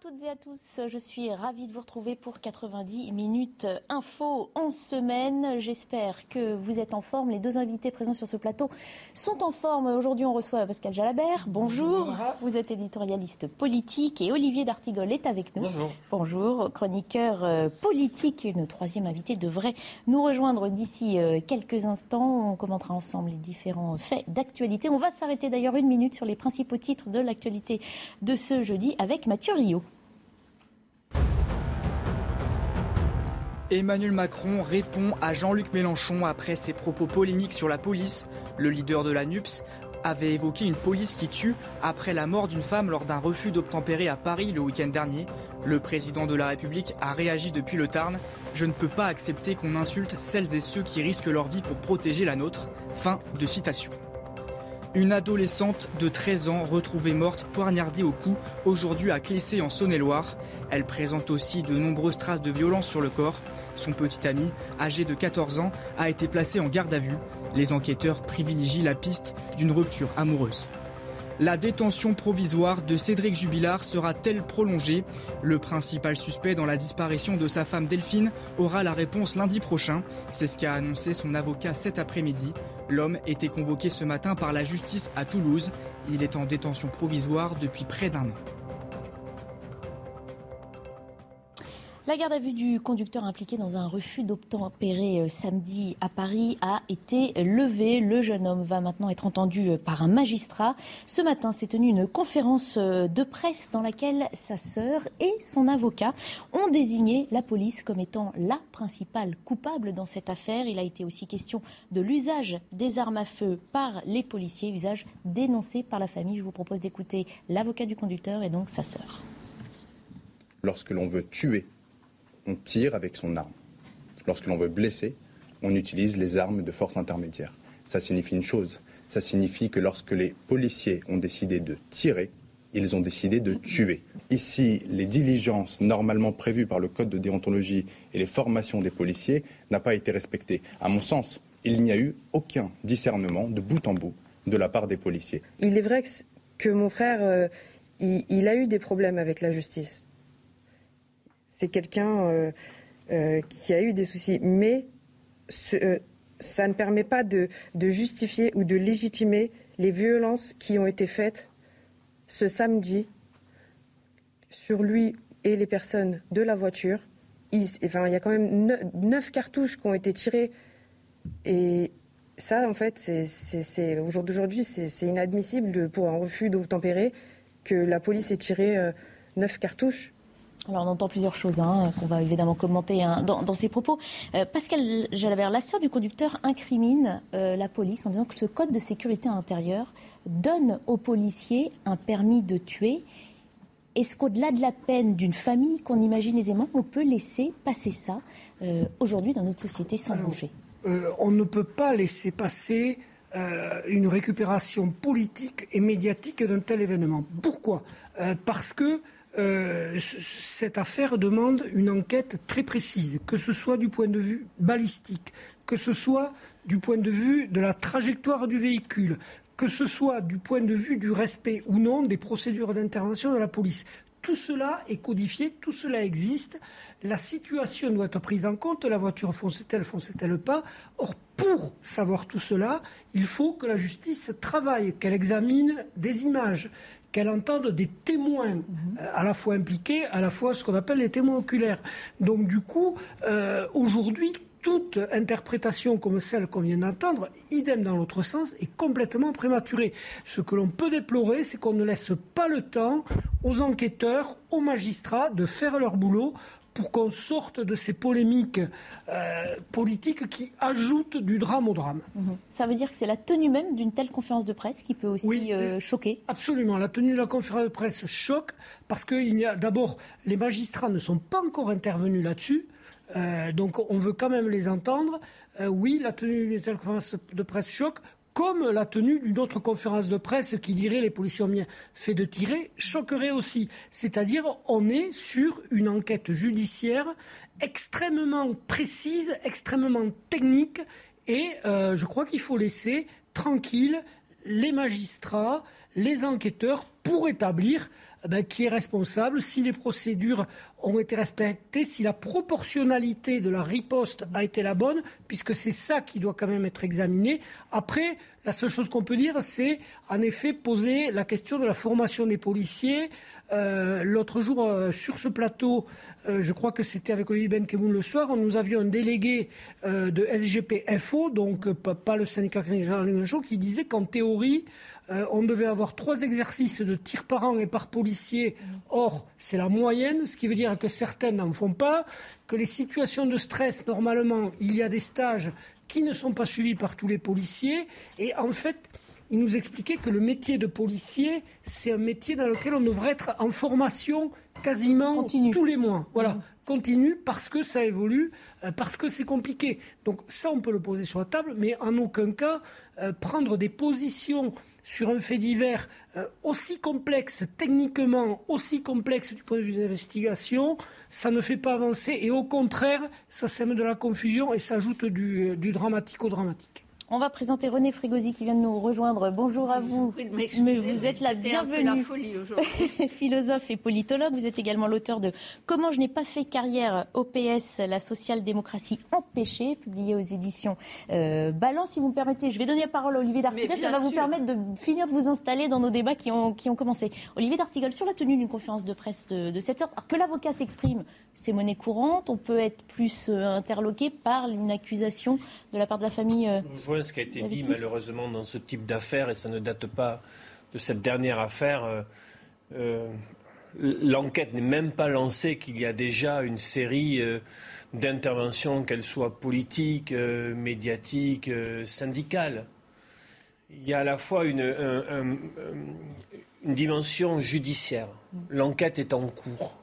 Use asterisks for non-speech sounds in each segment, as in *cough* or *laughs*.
toutes et à tous, je suis ravie de vous retrouver pour 90 minutes info en semaine. J'espère que vous êtes en forme. Les deux invités présents sur ce plateau sont en forme. Aujourd'hui, on reçoit Pascal Jalabert. Bonjour. Vous êtes éditorialiste politique et Olivier D'Artigol est avec nous. Bonjour. Bonjour, chroniqueur euh, politique. Une troisième invité devrait nous rejoindre d'ici euh, quelques instants. On commentera ensemble les différents faits d'actualité. On va s'arrêter d'ailleurs une minute sur les principaux titres de l'actualité de ce jeudi avec Mathieu Rio. Emmanuel Macron répond à Jean-Luc Mélenchon après ses propos polémiques sur la police. Le leader de la NUPS avait évoqué une police qui tue après la mort d'une femme lors d'un refus d'obtempérer à Paris le week-end dernier. Le président de la République a réagi depuis le Tarn. Je ne peux pas accepter qu'on insulte celles et ceux qui risquent leur vie pour protéger la nôtre. Fin de citation. Une adolescente de 13 ans retrouvée morte poignardée au cou aujourd'hui à Clessé en Saône-et-Loire. Elle présente aussi de nombreuses traces de violence sur le corps. Son petit ami, âgé de 14 ans, a été placé en garde à vue. Les enquêteurs privilégient la piste d'une rupture amoureuse. La détention provisoire de Cédric Jubilard sera-t-elle prolongée? Le principal suspect dans la disparition de sa femme Delphine aura la réponse lundi prochain. C'est ce qu'a annoncé son avocat cet après-midi. L'homme était convoqué ce matin par la justice à Toulouse. Il est en détention provisoire depuis près d'un an. La garde à vue du conducteur impliqué dans un refus d'obtempérer euh, samedi à Paris a été levée. Le jeune homme va maintenant être entendu euh, par un magistrat. Ce matin s'est tenue une conférence euh, de presse dans laquelle sa sœur et son avocat ont désigné la police comme étant la principale coupable dans cette affaire. Il a été aussi question de l'usage des armes à feu par les policiers, usage dénoncé par la famille. Je vous propose d'écouter l'avocat du conducteur et donc sa sœur. Lorsque l'on veut tuer on tire avec son arme. Lorsque l'on veut blesser, on utilise les armes de force intermédiaire. Ça signifie une chose, ça signifie que lorsque les policiers ont décidé de tirer, ils ont décidé de tuer. Ici, les diligences normalement prévues par le code de déontologie et les formations des policiers n'ont pas été respectées. À mon sens, il n'y a eu aucun discernement de bout en bout de la part des policiers. Il est vrai que, mon frère, euh, il a eu des problèmes avec la justice c'est quelqu'un euh, euh, qui a eu des soucis. Mais euh, ça ne permet pas de, justifier ou de légitimer les violences qui ont été faites ce samedi sur lui et les personnes de la voiture. Il, y a quand même neuf cartouches qui ont été tirées. Et ça, en fait, c'est, au jour d'aujourd'hui, c'est inadmissible pour un refus d'obtempérer que la police ait tiré neuf cartouches. Alors on entend plusieurs choses hein, qu'on va évidemment commenter hein, dans, dans, ces propos. Euh, Pascal Jalabert, la sœur du conducteur, incrimine euh, la police en disant que ce code de sécurité intérieure donne aux policiers un permis de tuer. Est-ce qu'au-delà de la peine d'une famille qu'on imagine aisément, on peut laisser passer ça euh, aujourd'hui dans notre société sans Alors, danger On ne peut pas laisser passer une récupération politique et médiatique d'un tel événement. Pourquoi? Parce que euh, cette affaire demande une enquête très précise, que ce soit du point de vue balistique, que ce soit du point de vue de la trajectoire du véhicule, que ce soit du point de vue du respect ou non des procédures d'intervention de la police. Tout cela est codifié, tout cela existe. La situation doit être prise en compte. La voiture fonçait-elle, fonçait-elle pas? Or, pour savoir tout cela, il faut que la justice travaille, qu'elle examine des images, qu'elle entende des témoins mmh. à la fois impliqués, à la fois ce qu'on appelle les témoins oculaires. Donc du coup, euh, aujourd'hui, toute interprétation comme celle qu'on vient d'entendre, idem dans l'autre sens, est complètement prématurée. Ce que l'on peut déplorer, c'est qu'on ne laisse pas le temps aux enquêteurs, aux magistrats de faire leur boulot pour qu'on sorte de ces polémiques euh, politiques qui ajoutent du drame au drame. Mhm. Ça veut dire que c'est la tenue même d'une telle conférence de presse qui peut aussi euh, choquer Absolument. La tenue de la conférence de presse choque parce que il y a d'abord les magistrats ne sont pas encore intervenus là-dessus. Euh, donc on veut quand même les entendre. oui, la tenue d'une telle conférence de presse choque comme la tenue d'une autre conférence de presse qui dirait les policiers ont bien fait de tirer, choquerait aussi. C'est-à-dire, on est sur une enquête judiciaire extrêmement précise, extrêmement technique, et euh, je crois qu'il faut laisser tranquille les magistrats, les enquêteurs pour établir eh ben, qui est responsable, si les procédures ont été respectées, si la proportionnalité de la riposte a été la bonne, puisque c'est ça qui doit quand même être examiné. Après, la seule chose qu'on peut dire, c'est en effet poser la question de la formation des policiers. Euh, l'autre jour, euh, sur ce plateau, euh, je crois que c'était avec Olivier Benkemoun le soir, nous avions un délégué de SGPFO, donc pas, le syndicat qui disait qu'en théorie, on devait avoir trois exercices de tir par an et par policier. Or, c'est la moyenne, ce qui veut dire que certaines n'en font pas, que les situations de stress, normalement, il y a des stages qui ne sont pas suivis par tous les policiers. Et en fait, il nous expliquait que le métier de policier, c'est un métier dans lequel on devrait être en formation quasiment tous les mois. Voilà. Mmh. Continue parce que ça évolue, euh, parce que c'est compliqué. Donc ça, on peut le poser sur la table, mais en aucun cas euh, prendre des positions sur un fait divers euh, aussi complexe techniquement, aussi complexe du point de vue des investigations, ça ne fait pas avancer et au contraire, ça sème de la confusion et ça ajoute du, du dramatique au dramatique. On va présenter René Frégosi qui vient de nous rejoindre. Bonjour à vous. Mais vous êtes la bienvenue. *laughs* Philosophe et politologue. Vous êtes également l'auteur de Comment je n'ai pas fait carrière OPS, la social-démocratie empêchée, publié aux éditions euh, Balance. Si vous me permettez, je vais donner la parole à Olivier D'Artigol. Ça va vous permettre de finir de vous installer dans nos débats qui ont, qui ont commencé. Olivier D'Artigol, sur la tenue d'une conférence de presse de, cette sorte, que l'avocat s'exprime, c'est monnaie courante. On peut être plus euh, interloqué par une accusation de la part de la famille. Euh, ce qui a été dit malheureusement dans ce type d'affaires, et ça ne date pas de cette dernière affaire. Euh, euh, l'enquête n'est même pas lancée qu'il y a déjà une série euh, d'interventions, qu'elles soient politiques, médiatiques, syndicales. Il y a à la fois une, une dimension judiciaire. L'enquête est en cours.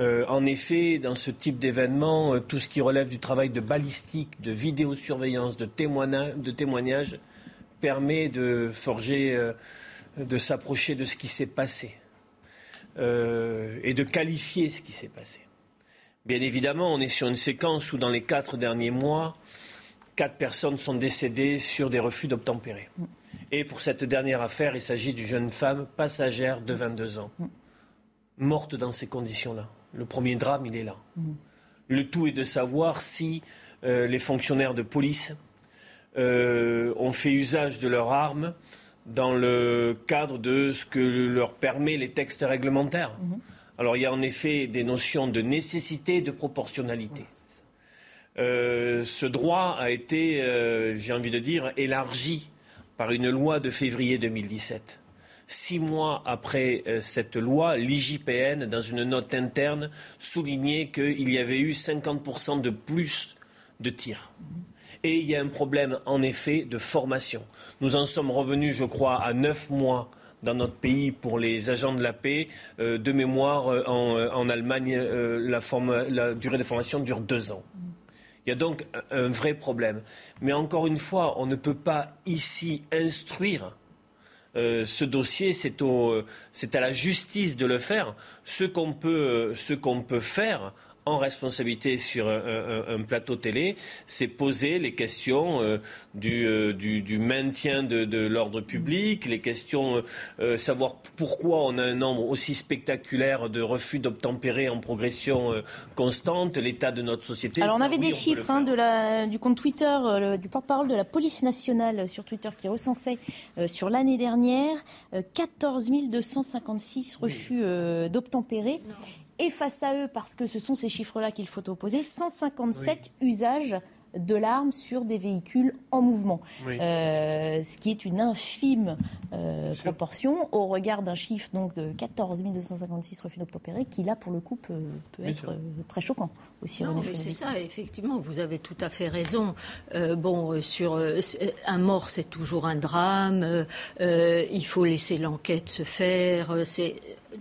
Euh, en effet, dans ce type d'événement, euh, tout ce qui relève du travail de balistique, de vidéosurveillance, de, témoignage, permet de forger, euh, de s'approcher de ce qui s'est passé et de qualifier ce qui s'est passé. Bien évidemment, on est sur une séquence où, dans les quatre derniers mois, quatre personnes sont décédées sur des refus d'obtempérer. Et pour cette dernière affaire, il s'agit d'une jeune femme passagère de 22 ans, morte dans ces conditions-là. Le premier drame, il est là. Le tout est de savoir si euh, les fonctionnaires de police euh, ont fait usage de leurs armes dans le cadre de ce que leur permet les textes réglementaires. Alors il y a en effet des notions de nécessité et de proportionnalité. Euh, ce droit a été, j'ai envie de dire, élargi par une loi de février 2017. Six mois après euh, cette loi, l'IJPN, dans une note interne, soulignait qu'il y avait eu 50% de plus de tirs. Et il y a un problème, en effet, de formation. Nous en sommes revenus, je crois, à neuf mois dans notre pays pour les agents de la paix. Euh, de mémoire, euh, en, Allemagne, la, la, durée de formation dure deux ans. Il y a donc un vrai problème. Mais encore une fois, on ne peut pas ici instruire euh, ce dossier, c'est, à la justice de le faire. Ce qu'on peut, ce qu'on peut faire, en responsabilité sur un, plateau télé, c'est poser les questions euh, euh, du, maintien de, l'ordre public, les questions, euh, savoir pourquoi on a un nombre aussi spectaculaire de refus d'obtempérer en progression constante, l'état de notre société. Alors on avait des chiffres hein, du compte Twitter, du porte-parole de la police nationale sur Twitter qui recensait sur l'année dernière 14 256 refus d'obtempérer et face à eux, parce que ce sont ces chiffres-là qu'il faut opposer, 157 usages de l'arme sur des véhicules en mouvement, ce qui est une infime proportion au regard d'un chiffre donc de 14 256 refus d'obtempérer qui là pour le coup peut, être très choquant aussi. Non, mais c'est ça, effectivement, vous avez tout à fait raison. bon, sur un mort, c'est toujours un drame. il faut laisser l'enquête se faire. C'est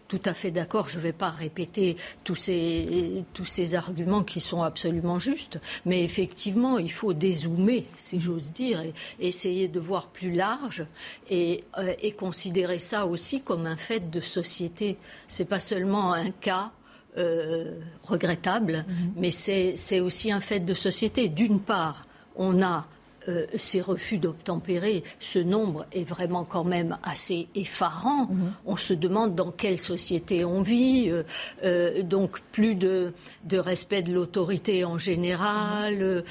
tout à fait d'accord. Je ne vais pas répéter tous ces, tous ces arguments qui sont absolument justes. Mais effectivement, il faut dézoomer, si j'ose dire, et, essayer de voir plus large et, euh, et, considérer ça aussi comme un fait de société. Ce n'est pas seulement un cas. Euh, regrettable, mm-hmm. mais c'est aussi un fait de société. D'une part, on a euh, ces refus d'obtempérer, ce nombre est vraiment quand même assez effarant. Mhm. On se demande dans quelle société on vit, euh, euh, donc plus de, respect de l'autorité en général,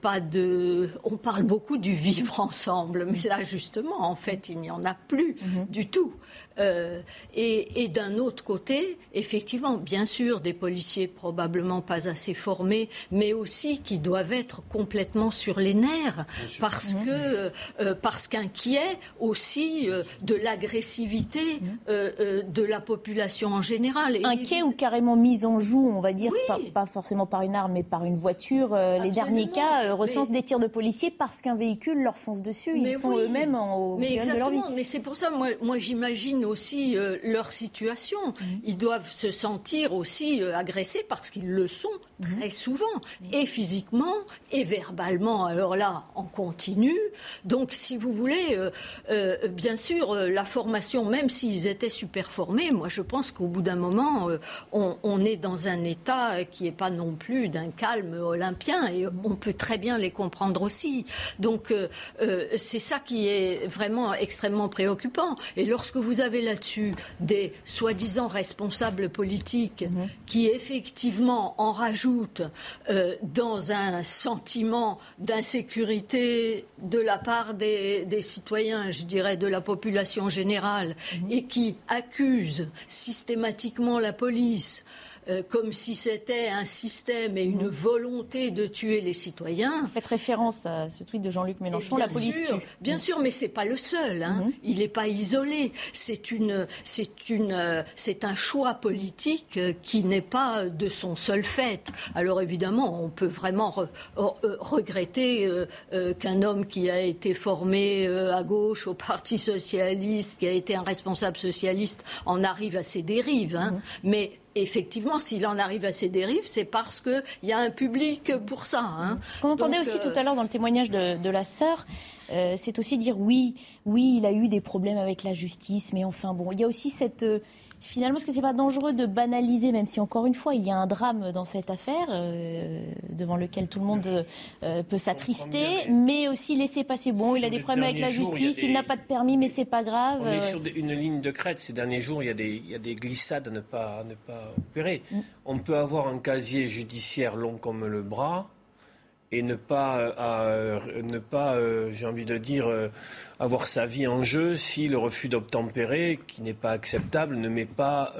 pas de. On parle beaucoup du vivre ensemble, mais là justement, en fait, il n'y en a plus mhm. du tout. Euh, et, d'un autre côté, effectivement, bien sûr, des policiers probablement pas assez formés, mais aussi qui doivent être complètement sur les nerfs, parce que euh, euh, parce qu'inquiets aussi de l'agressivité de la population en général. Inquiets ou carrément mis en joue, on va dire, pas, forcément par une arme, mais par une voiture. les derniers cas recensent des tirs de policiers parce qu'un véhicule leur fonce dessus. Ils sont eux-mêmes au mais de leur vie. Mais c'est pour ça, moi, moi j'imagine aussi euh, leur situation. Mhm. Ils doivent se sentir aussi euh, agressés parce qu'ils le sont mhm. très souvent, et physiquement et verbalement. Alors là, en continu. Donc, si vous voulez, euh, bien sûr, la formation, même s'ils étaient super formés, moi je pense qu'au bout d'un moment, on, est dans un état qui n'est pas non plus d'un calme olympien, et mhm. on peut très bien les comprendre aussi. Donc, c'est ça qui est vraiment extrêmement préoccupant. Et lorsque vous avez là-dessus des soi-disant responsables politiques mhm. qui effectivement en rajoutent euh, dans un sentiment d'insécurité de la part des, citoyens, je dirais de la population générale, mhm. et qui accusent systématiquement la police euh, comme si c'était un système et une volonté de tuer les citoyens. Vous faites référence à ce tweet de Jean-Luc Mélenchon, la police tue. Bien sûr, mais c'est pas le seul. Hein. Mhm. Il n'est pas isolé. C'est une, c'est une, euh, c'est un choix politique euh, qui n'est pas de son seul fait. Alors évidemment, on peut vraiment regretter qu'un homme qui a été formé à gauche au Parti socialiste, qui a été un responsable socialiste, en arrive à ces dérives. Hein. Mhm. Mais effectivement, s'il en arrive à ces dérives, c'est parce qu'il y a un public pour ça. Hein. On entendait aussi tout à l'heure dans le témoignage de, la sœur, euh, c'est aussi dire oui, oui, il a eu des problèmes avec la justice, mais enfin bon, il y a aussi cette euh, finalement, est-ce que c'est pas dangereux de banaliser, même si encore une fois il y a un drame dans cette affaire euh, devant lequel tout le monde euh, peut s'attrister, mais aussi laisser passer. Bon, il a des problèmes avec la justice, il n'a pas de permis, mais c'est pas grave. On est sur une ligne de crête. Ces derniers jours, il y a des, il y a des glissades à ne pas, ne pas opérer. Mm. On peut avoir un casier judiciaire long comme le bras et ne pas, euh, ne pas euh, j'ai envie de dire, euh, avoir sa vie en jeu si le refus d'obtempérer, qui n'est pas acceptable, ne met pas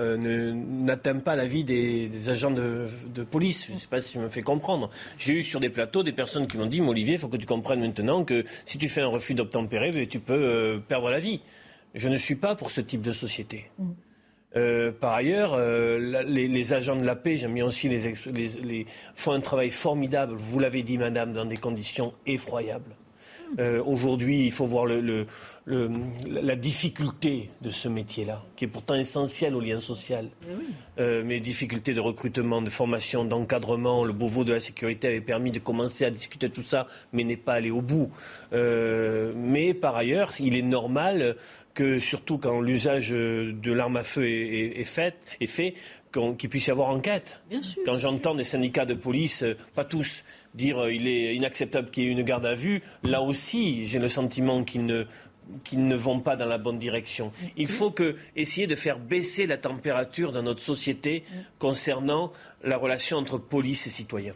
n'atteint pas la vie des, agents de, police. Je ne sais pas si je me fais comprendre. J'ai eu sur des plateaux des personnes qui m'ont dit, Olivier, il faut que tu comprennes maintenant que si tu fais un refus d'obtempérer, ben, tu peux perdre la vie. Je ne suis pas pour ce type de société. Mm. Euh, par ailleurs, euh, les, agents de la paix, j'aime bien aussi les, les, font un travail formidable. Vous l'avez dit, madame, dans des conditions effroyables. Euh, aujourd'hui, il faut voir le, la difficulté de ce métier-là, qui est pourtant essentiel au lien social. Mais, mais difficultés de recrutement, de formation, d'encadrement. Le Beauvau de la sécurité avait permis de commencer à discuter tout ça, mais n'est pas allé au bout. mais par ailleurs, il est normal que surtout quand l'usage de l'arme à feu est, fait, est fait qu'il puisse y avoir enquête. Quand j'entends des syndicats de police, euh, pas tous, dire qu'il euh, il est inacceptable qu'il y ait une garde à vue, là aussi, j'ai le sentiment qu'ils ne qu'ils ne vont pas dans la bonne direction. Il faut que, essayer de faire baisser la température dans notre société concernant la relation entre police et citoyens.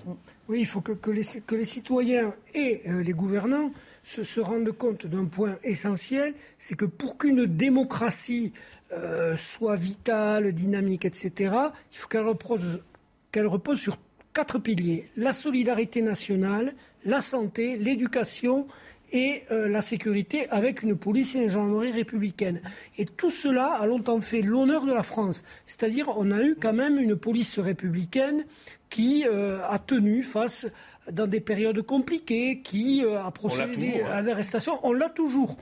Oui, il faut que, les, que les, citoyens et euh, les gouvernants se, se rendent compte d'un point essentiel, c'est que pour qu'une démocratie euh, soit vitale, dynamique, etc., il faut qu'elle repose, qu'elle repose sur quatre piliers. La solidarité nationale, la santé, l'éducation et euh, la sécurité avec une police et une gendarmerie républicaine. Et tout cela a longtemps fait l'honneur de la France. C'est-à-dire on a eu quand même une police républicaine qui euh, a tenu face dans des périodes compliquées, qui euh, a procédé à l'arrestation. On l'a toujours.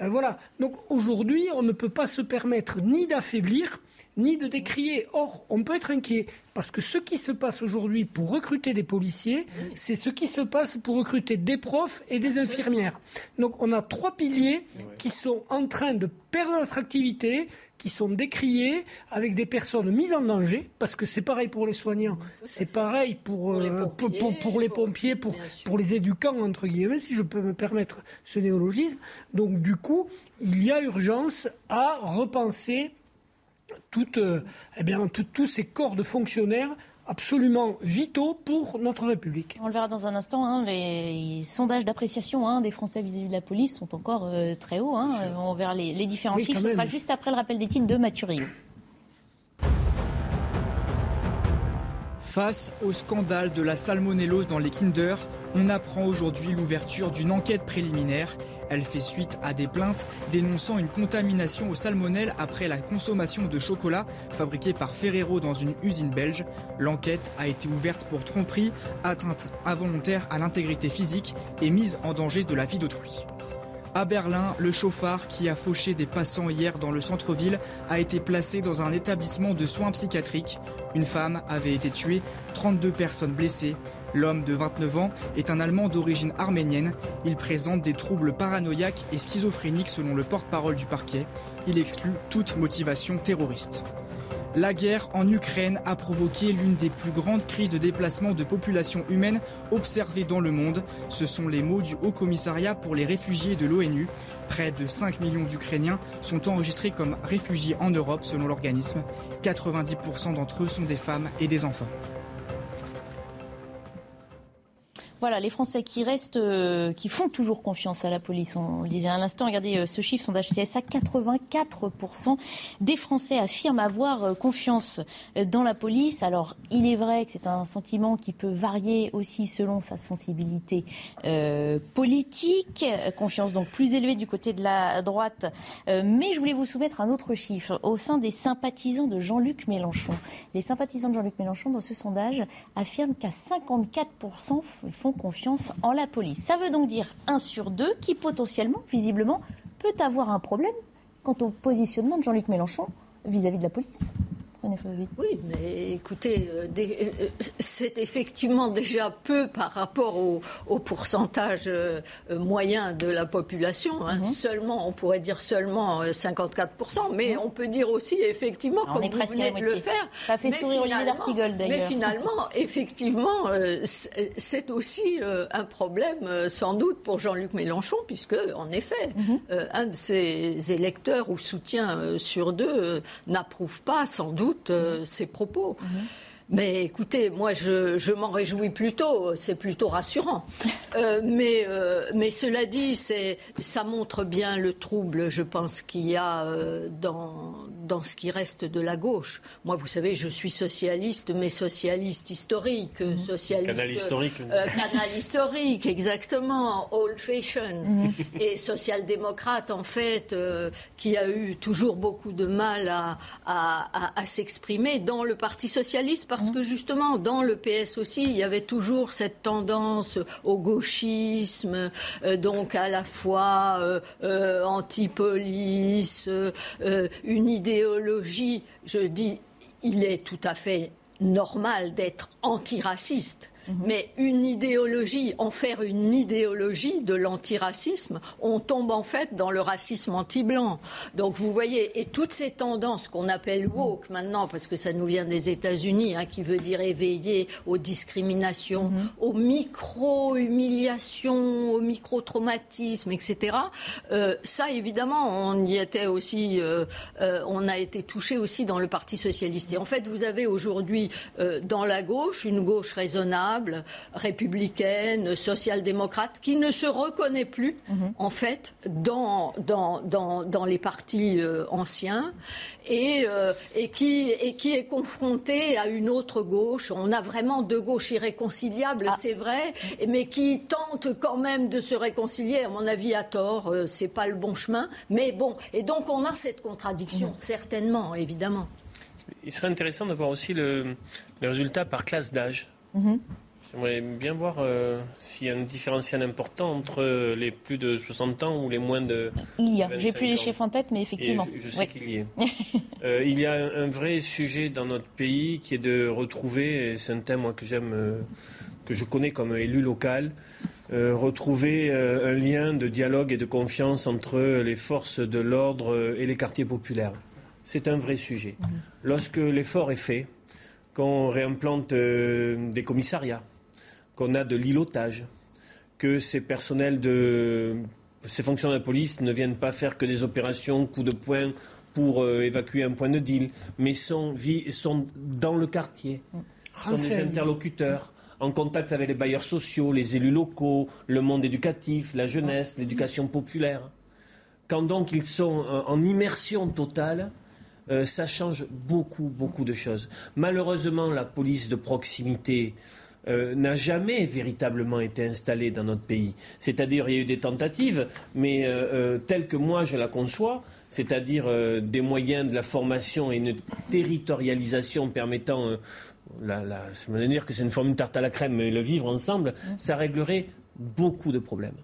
voilà. Donc aujourd'hui, on ne peut pas se permettre ni d'affaiblir, ni de décrier. Or, on peut être inquiet parce que ce qui se passe aujourd'hui pour recruter des policiers, c'est ce qui se passe pour recruter des profs et des infirmières. Donc on a trois piliers qui sont en train de perdre leur activité, qui sont décriés avec des personnes mises en danger, parce que c'est pareil pour les soignants, c'est pareil pour, pour, les euh, pompiers, pour, pour, les éducants, entre guillemets, si je peux me permettre ce néologisme. Donc du coup, il y a urgence à repenser euh, eh bien, tous ces corps de fonctionnaires absolument vitaux pour notre République. On le verra dans un instant. Hein, les sondages d'appréciation hein, des Français vis-à-vis de la police sont encore euh, très hauts. Hein. on verra les, différents chiffres. Ce sera juste après le rappel des titres de Mathurio. Face au scandale de la salmonellose dans les Kinder, on apprend aujourd'hui l'ouverture d'une enquête préliminaire elle fait suite à des plaintes dénonçant une contamination au salmonelle après la consommation de chocolat fabriqué par Ferrero dans une usine belge. L'enquête a été ouverte pour tromperie, atteinte involontaire à l'intégrité physique et mise en danger de la vie d'autrui. À Berlin, le chauffard qui a fauché des passants hier dans le centre-ville a été placé dans un établissement de soins psychiatriques. Une femme avait été tuée, 32 personnes blessées. L'homme de 29 ans est un Allemand d'origine arménienne. Il présente des troubles paranoïaques et schizophréniques selon le porte-parole du parquet. Il exclut toute motivation terroriste. La guerre en Ukraine a provoqué l'une des plus grandes crises de déplacement de population humaine observées dans le monde. Ce sont les mots du Haut Commissariat pour les réfugiés de l'ONU. Près de 5 millions d'Ukrainiens sont enregistrés comme réfugiés en Europe selon l'organisme. 90% d'entre eux sont des femmes et des enfants. Voilà, les Français qui restent, euh, qui font toujours confiance à la police. On le disait à l'instant, regardez euh, ce chiffre, sondage CSA, 84% des Français affirment avoir euh, confiance dans la police. Alors, il est vrai que c'est un sentiment qui peut varier aussi selon sa sensibilité politique. Confiance donc plus élevée du côté de la droite. mais je voulais vous soumettre un autre chiffre. Au sein des sympathisants de Jean-Luc Mélenchon, les sympathisants de Jean-Luc Mélenchon, dans ce sondage, affirment qu'à 54%, ils font confiance en la police. Ça veut donc dire un sur deux qui potentiellement, visiblement, peut avoir un problème quant au positionnement de Jean-Luc Mélenchon vis-à-vis -vis de la police. Oui, mais écoutez, euh, euh, c'est effectivement déjà peu par rapport au, pourcentage euh, moyen de la population. Hein. Mhm. Seulement, on pourrait dire seulement 54%, mais mhm. on peut dire aussi effectivement, comme vous venez de le faire. Ça fait sourire Olivier d'Artigol d'ailleurs. Mais finalement, effectivement, c'est aussi un problème sans doute pour Jean-Luc Mélenchon, puisque en effet, mhm. un de ses électeurs ou soutiens sur deux n'approuve pas sans doute euh, ses propos. Mais écoutez, moi, je, m'en réjouis plutôt. C'est plutôt rassurant. Euh, mais, euh, mais cela dit, ça montre bien le trouble, je pense, qu'il y a dans, dans ce qui reste de la gauche. Moi, vous savez, je suis socialiste, mais socialiste historique. Mhm. Socialiste, canal historique. canal historique, exactement. Old-fashioned. Mhm. Et social-démocrate, en fait, qui a eu toujours beaucoup de mal à, à, à s'exprimer dans le Parti socialiste parce que justement, dans le PS aussi, il y avait toujours cette tendance au gauchisme, euh, donc à la fois euh, euh, anti-police, une idéologie, je dis, il est tout à fait normal d'être antiraciste. Mhm. Mais une idéologie, en faire une idéologie de l'antiracisme, on tombe en fait dans le racisme anti-blanc. Donc vous voyez, et toutes ces tendances qu'on appelle woke maintenant, parce que ça nous vient des États-Unis, hein, qui veut dire éveiller aux discriminations, mhm. aux micro-humiliations, aux micro-traumatismes, etc. Euh, ça, évidemment, on y était aussi, euh, euh, on a été touché aussi dans le Parti socialiste. Et en fait, vous avez aujourd'hui dans la gauche une gauche raisonnable républicaine, social-démocrate, qui ne se reconnaît plus, mhm. en fait, dans, dans, dans, dans les partis euh, anciens et, euh, et, qui, et qui est confronté à une autre gauche. On a vraiment deux gauches irréconciliables, ah. c'est vrai, mais qui tentent quand même de se réconcilier, à mon avis, à tort. Euh, c'est pas le bon chemin. Mais bon, et donc on a cette contradiction, mhm. certainement, évidemment. Il serait intéressant de voir aussi le, résultat par classe d'âge. Mhm. J'aimerais bien voir euh, s'il y a un différentiel important entre les plus de 60 ans ou les moins de. Il y a. J'ai plus les chiffres en tête, mais effectivement. je, sais qu'il y est. *laughs* Euh, il y a un vrai sujet dans notre pays qui est de retrouver, et c'est un thème moi, que j'aime, euh, que je connais comme élu local, retrouver un lien de dialogue et de confiance entre les forces de l'ordre et les quartiers populaires. C'est un vrai sujet. Mhm. Lorsque l'effort est fait, qu'on réimplante des commissariats, qu'on a de l'îlotage, que ces personnels de ces fonctionnaires de police ne viennent pas faire que des opérations coup de poing pour euh, évacuer un point de deal, mais sont, sont dans le quartier, sont des interlocuteurs en contact avec les bailleurs sociaux, les élus locaux, le monde éducatif, la jeunesse, l'éducation populaire. Quand donc ils sont en immersion totale, euh, ça change beaucoup, beaucoup de choses. Malheureusement, la police de proximité, euh, n'a jamais véritablement été installée dans notre pays. C'est-à-dire, il y a eu des tentatives, mais euh, euh, telles que moi je la conçois, c'est-à-dire des moyens de la formation et une territorialisation permettant la, la, dire que c'est une forme de tarte à la crème, mais le vivre ensemble, ça réglerait beaucoup de problèmes.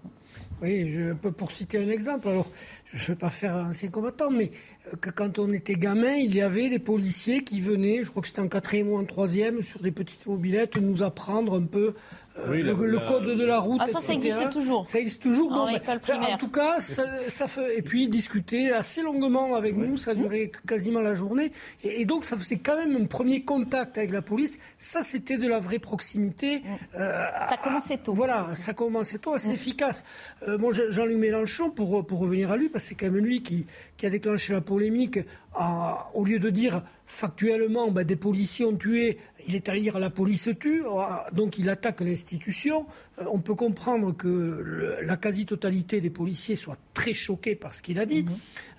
Oui, je peux pour citer un exemple. Alors, je ne vais pas faire un ancien combattant, mais que quand on était gamin, il y avait des policiers qui venaient, je crois que c'était en quatrième ou en troisième, sur des petites mobilettes, nous apprendre un peu euh, le, code de la route, ah, ça, ça existe toujours. Ça existe toujours. En, en tout cas, ça, ça, fait, et puis discuter assez longuement avec nous, ça durait quasiment la journée. Et, donc, ça faisait quand même un premier contact avec la police. Ça, c'était de la vraie proximité. Euh, ça commençait tôt. Voilà, ça commençait tôt, assez efficace. Euh, bon, Jean-Luc Mélenchon, pour, pour revenir à lui, parce que c'est quand même lui qui, qui a déclenché la polémique, au lieu de dire factuellement, ben, des policiers ont tué, il est allé dire la police tue, donc il attaque l'institution. Euh, on peut comprendre que la quasi-totalité des policiers soient très choqués par ce qu'il a dit, mhm.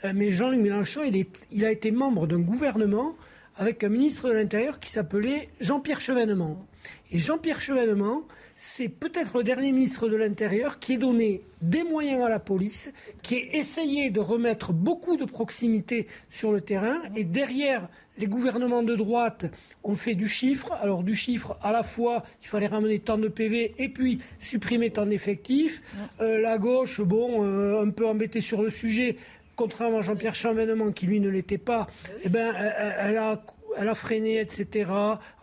euh, mais Jean-Luc Mélenchon, il, il a été membre d'un gouvernement avec un ministre de l'Intérieur qui s'appelait Jean-Pierre Chevènement. Et Jean-Pierre Chevènement, c'est peut-être le dernier ministre de l'Intérieur qui ait donné des moyens à la police, qui ait essayé de remettre beaucoup de proximité sur le terrain. Et derrière, les gouvernements de droite ont fait du chiffre. Alors du chiffre, à la fois, il fallait ramener tant de PV et puis supprimer tant d'effectifs. Euh, la gauche, bon, euh, un peu embêtée sur le sujet, contrairement à Jean-Pierre Chambénement, qui lui ne l'était pas, eh ben, elle a elle a freiné, etc.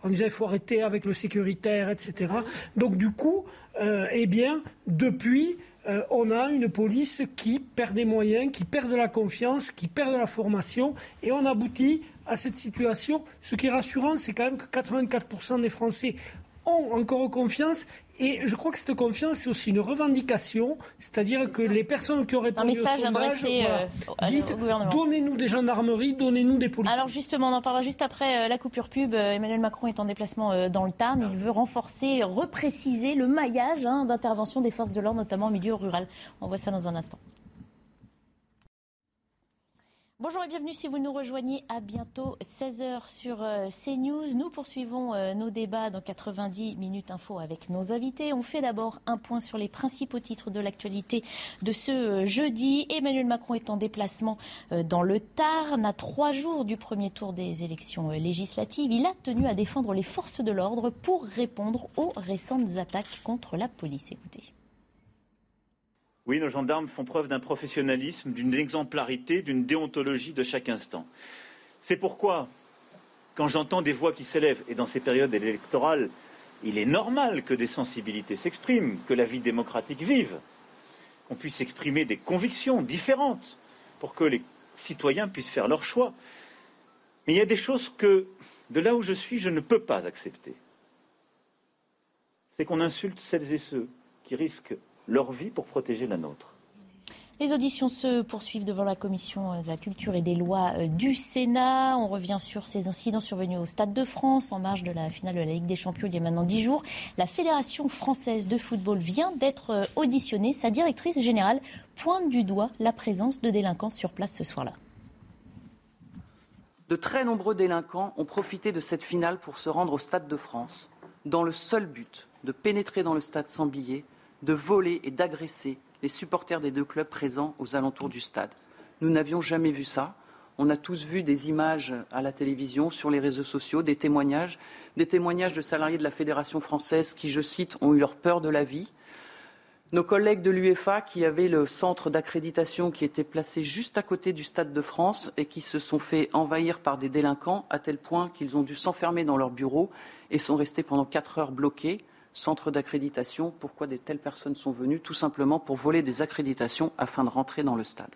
On disait il faut arrêter avec le sécuritaire, etc. Donc du coup, euh, eh bien, depuis, euh, on a une police qui perd des moyens, qui perd de la confiance, qui perd de la formation, et on aboutit à cette situation. Ce qui est rassurant, c'est quand même que 84% des Français ont encore confiance. Et je crois que cette confiance, c'est aussi une revendication, c'est-à-dire que les personnes qui auraient répondu un message adressé euh, au donnez-nous des gendarmeries, donnez-nous des policiers. Alors justement, on en parlera juste après euh, la coupure pub. Euh, Emmanuel Macron est en déplacement dans le Tarn. Il veut renforcer, repréciser le maillage hein, d'intervention des forces de l'ordre, notamment en milieu rural. On voit ça dans un instant. Bonjour et bienvenue si vous nous rejoignez à bientôt 16h sur euh, CNews. Nous poursuivons euh, nos débats dans 90 minutes info avec nos invités. On fait d'abord un point sur les principaux titres de l'actualité de ce euh, jeudi. Emmanuel Macron est en déplacement dans le Tarn à trois jours du premier tour des élections législatives. Il a tenu à défendre les forces de l'ordre pour répondre aux récentes attaques contre la police. Écoutez. Oui, nos gendarmes font preuve d'un professionnalisme, d'une exemplarité, d'une déontologie de chaque instant. C'est pourquoi, quand j'entends des voix qui s'élèvent, et dans ces périodes électorales, il est normal que des sensibilités s'expriment, que la vie démocratique vive, qu'on puisse exprimer des convictions différentes pour que les citoyens puissent faire leur choix. Mais il y a des choses que, de là où je suis, je ne peux pas accepter. C'est qu'on insulte celles et ceux qui risquent leur vie pour protéger la nôtre. Les auditions se poursuivent devant la commission de la culture et des lois euh, du Sénat. On revient sur ces incidents survenus au Stade de France en marge de la finale de la Ligue des Champions il y a maintenant dix jours. La Fédération française de football vient d'être euh, auditionnée. Sa directrice générale pointe du doigt la présence de délinquants sur place ce soir-là. De très nombreux délinquants ont profité de cette finale pour se rendre au Stade de France dans le seul but de pénétrer dans le stade sans billets, de voler et d'agresser les supporters des deux clubs présents aux alentours du stade. Nous n'avions jamais vu ça. On a tous vu des images à la télévision, sur les réseaux sociaux, des témoignages, des témoignages de salariés de la Fédération française qui, je cite, ont eu leur peur de la vie. Nos collègues de l'UEFA qui avaient le centre d'accréditation qui était placé juste à côté du Stade de France et qui se sont fait envahir par des délinquants à tel point qu'ils ont dû s'enfermer dans leur bureau et sont restés pendant quatre heures bloqués centre d'accréditation. Pourquoi de telles personnes sont venues Tout simplement pour voler des accréditations afin de rentrer dans le stade.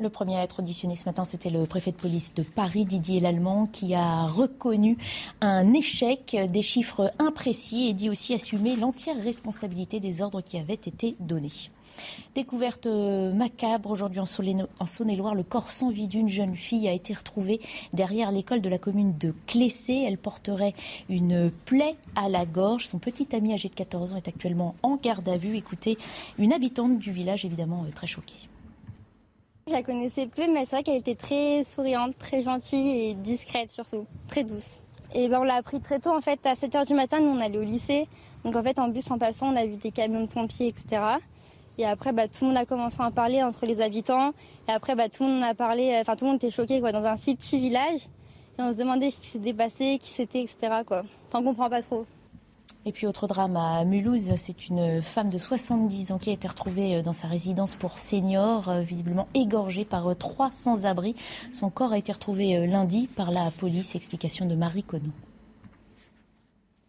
Le premier à être auditionné ce matin, c'était le préfet de police de Paris, Didier Lallemand, qui a reconnu un échec, des chiffres imprécis et dit aussi assumer l'entière responsabilité des ordres qui avaient été donnés. Découverte euh, macabre aujourd'hui en Saône-et-Loire, le corps sans vie d'une jeune fille a été retrouvé derrière l'école de la commune de Clessé. Elle porterait une plaie à la gorge. Son petit ami âgé de 14 ans est actuellement en garde à vue. Écoutez, une habitante du village évidemment euh, très choquée. Je la connaissais peu, mais c'est vrai qu'elle était très souriante, très gentille et discrète surtout, très douce. Et ben on l'a appris très tôt en fait, à 7h du matin, nous on allait au lycée. Donc en fait en bus en passant, on a vu des camions de pompiers, etc. Et après, bah, tout le monde a commencé à en parler entre les habitants. Et après, bah, tout le monde a parlé, enfin, tout le monde était choqué, quoi, dans un si petit village. Et on se demandait ce qui s'était passé, qui c'était, etc., quoi. Enfin, on comprend pas trop. Et puis autre drame à Mulhouse, c'est une femme de 70 ans qui a été retrouvée euh, dans sa résidence pour seniors, euh, visiblement égorgée par trois sans-abri. Son corps a été retrouvé euh, lundi par la police. Explication de Marie Conneau.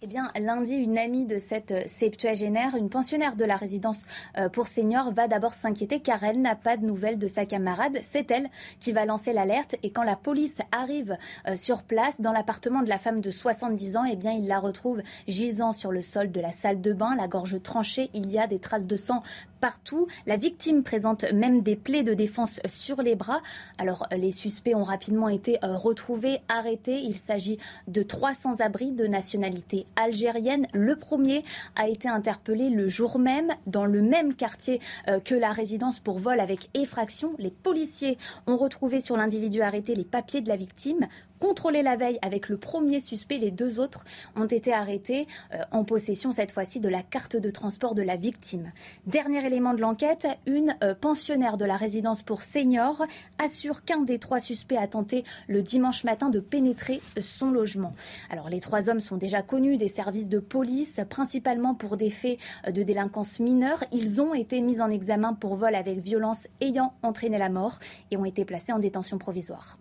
Eh bien, lundi, une amie de cette euh, septuagénaire, une pensionnaire de la résidence euh, pour seniors, va d'abord s'inquiéter car elle n'a pas de nouvelles de sa camarade. C'est elle qui va lancer l'alerte et quand la police arrive euh, sur place dans l'appartement de la femme de 70 ans, eh bien, il la retrouve gisant sur le sol de la salle de bain, la gorge tranchée. Il y a des traces de sang partout. La victime présente même des plaies de défense sur les bras. Alors les suspects ont rapidement été euh, retrouvés, arrêtés. Il s'agit de trois sans-abri de nationalité algérienne. Le premier a été interpellé le jour même dans le même quartier euh, que la résidence pour vol avec effraction. Les policiers ont retrouvé sur l'individu arrêté les papiers de la victime contrôlé la veille avec le premier suspect. Les deux autres ont été arrêtés euh, en possession cette fois-ci de la carte de transport de la victime. Dernier élément de l'enquête, une euh, pensionnaire de la résidence pour seniors assure qu'un des trois suspects a tenté le dimanche matin de pénétrer son logement. Alors les trois hommes sont déjà connus des services de police, principalement pour des faits euh, de délinquance mineure. Ils ont été mis en examen pour vol avec violence ayant entraîné la mort et ont été placés en détention provisoire.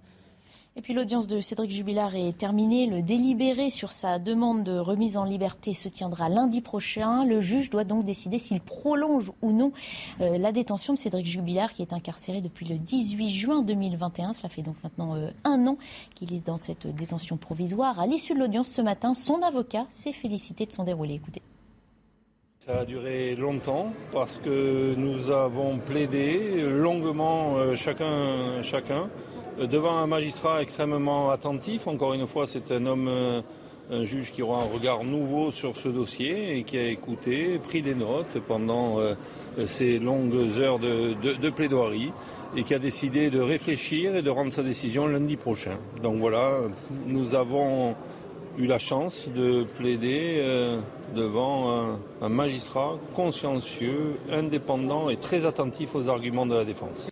Et puis l'audience de Cédric Jubilard est terminée. Le délibéré sur sa demande de remise en liberté se tiendra lundi prochain. Le juge doit donc décider s'il prolonge ou non euh, la détention de Cédric Jubilard qui est incarcéré depuis le 18 juin 2021. Cela fait donc maintenant euh, un an qu'il est dans cette détention provisoire. À l'issue de l'audience ce matin, son avocat s'est félicité de son déroulé. Écoutez. Ça a duré longtemps parce que nous avons plaidé longuement euh, chacun, chacun devant un magistrat extrêmement attentif. Encore une fois, c'est un homme, euh, un juge qui aura un regard nouveau sur ce dossier et qui a écouté, pris des notes pendant euh, ces longues heures de, plaidoirie et qui a décidé de réfléchir et de rendre sa décision lundi prochain. Donc voilà, nous avons eu la chance de plaider euh, devant un magistrat consciencieux, indépendant et très attentif aux arguments de la défense.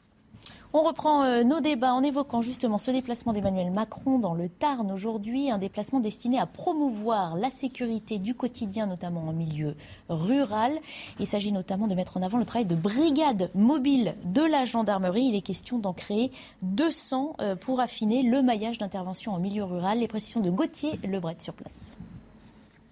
On reprend euh, nos débats en évoquant justement ce déplacement d'Emmanuel Macron dans le Tarn aujourd'hui, un déplacement destiné à promouvoir la sécurité du quotidien, notamment en milieu rural. Il s'agit notamment de mettre en avant le travail de brigades mobiles de la gendarmerie. Il est question d'en créer 200 euh, pour affiner le maillage d'intervention en milieu rural. Les précisions de Gauthier Lebret sur place.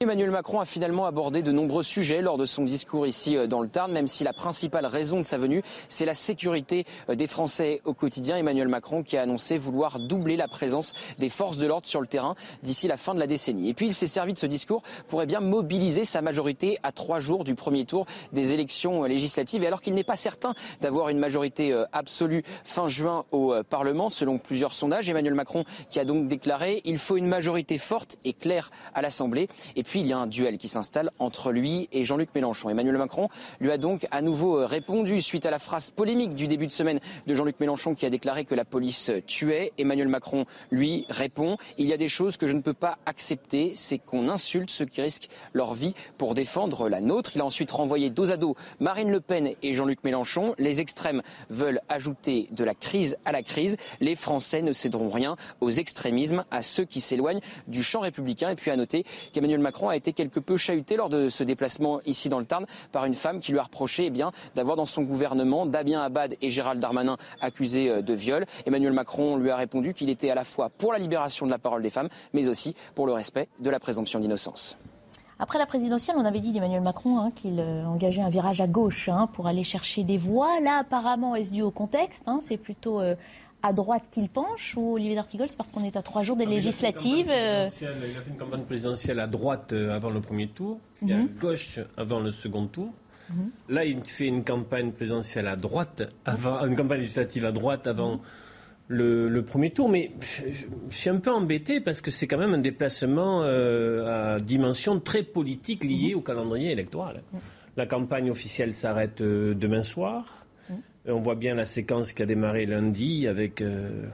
Emmanuel Macron a finalement abordé de nombreux sujets lors de son discours ici euh, dans le Tarn, même si la principale raison de sa venue, c'est la sécurité euh, des Français au quotidien. Emmanuel Macron qui a annoncé vouloir doubler la présence des forces de l'ordre sur le terrain d'ici la fin de la décennie. Et puis il s'est servi de ce discours pour eh bien mobiliser sa majorité à trois jours du premier tour des élections euh, législatives. Et alors qu'il n'est pas certain d'avoir une majorité absolue fin juin au Parlement, selon plusieurs sondages, Emmanuel Macron qui a donc déclaré il faut une majorité forte et claire à l'Assemblée. Puis il y a un duel qui s'installe entre lui et Jean-Luc Mélenchon. Emmanuel Macron lui a donc à nouveau euh, répondu suite à la phrase polémique du début de semaine de Jean-Luc Mélenchon qui a déclaré que la police tuait. Emmanuel Macron lui répond il y a des choses que je ne peux pas accepter, c'est qu'on insulte ceux qui risquent leur vie pour défendre la nôtre. Il a ensuite renvoyé dos à dos Marine Le Pen et Jean-Luc Mélenchon. Les extrêmes veulent ajouter de la crise à la crise. Les Français ne céderont rien aux extrémismes, à ceux qui s'éloignent du champ républicain. Et puis à noter qu'Emmanuel Macron a été quelque peu chahuté lors de ce déplacement ici dans le Tarn par une femme qui lui a reproché eh bien, d'avoir dans son gouvernement Damien Abad et Gérald Darmanin accusés euh, de viol. Emmanuel Macron lui a répondu qu'il était à la fois pour la libération de la parole des femmes, mais aussi pour le respect de la présomption d'innocence. Après la présidentielle, on avait dit d'Emmanuel Macron hein, qu'il euh, engageait un virage à gauche hein, pour aller chercher des voix. Là, apparemment, est-ce dû au contexte hein, C'est plutôt euh, à droite qu'il penche ou Olivier d'Artigol, c'est parce qu'on est à trois jours des législatives euh il a, fait une campagne présidentielle à droite euh, avant le premier tour, puis à mhm. gauche avant le second tour. Mhm. Là, il fait une campagne présidentielle à droite, avant, une campagne législative à droite avant le, premier tour. Mais je, suis un peu embêté parce que c'est quand même un déplacement euh, à dimension très politique lié mhm. au calendrier électoral. La campagne officielle s'arrête demain soir. On voit bien la séquence qui a démarré lundi avec euh,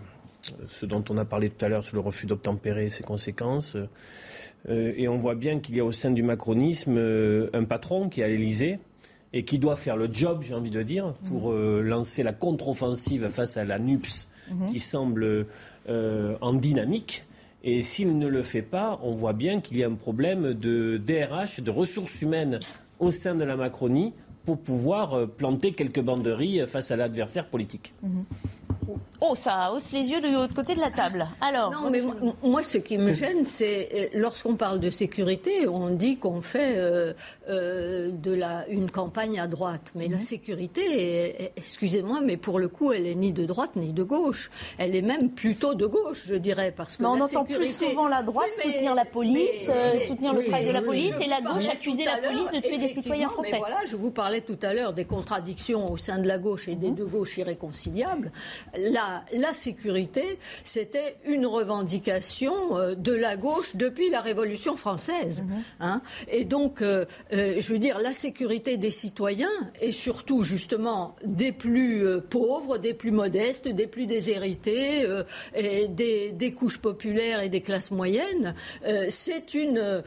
ce dont on a parlé tout à l'heure sur le refus d'obtempérer, ses conséquences. Euh, et on voit bien qu'il y a au sein du macronisme euh, un patron qui est à l'Élysée et qui doit faire le job, j'ai envie de dire, pour lancer la contre-offensive face à la NUPS mhm. qui semble en dynamique. Et s'il ne le fait pas, on voit bien qu'il y a un problème de DRH, de ressources humaines au sein de la Macronie pour pouvoir euh, planter quelques banderies euh, face à l'adversaire politique. Mhm. Oh, ça hausse les yeux de l'autre côté de la table. Alors, non, mais moi, ce qui me gêne, c'est euh, lorsqu'on parle de sécurité, on dit qu'on fait euh, euh, de la une campagne à droite, mais la sécurité, excusez-moi, mais pour le coup, elle est ni de droite ni de gauche. Elle est même plutôt de gauche, je dirais, parce que mais on la entend plus souvent la droite soutenir la police, soutenir le travail de la police, et la gauche accuser la police de tuer des citoyens français. Mais voilà, je vous parlais tout à l'heure des contradictions au sein de la gauche et des mhm. deux gauches irréconciliables. La la, sécurité, c'était une revendication euh, de la gauche depuis la Révolution française. Mhm. Hein. et donc, euh, euh, je veux dire, la sécurité des citoyens et surtout justement des plus pauvres, des plus modestes, des plus déshérités, et des, couches populaires et des classes moyennes, c'est une,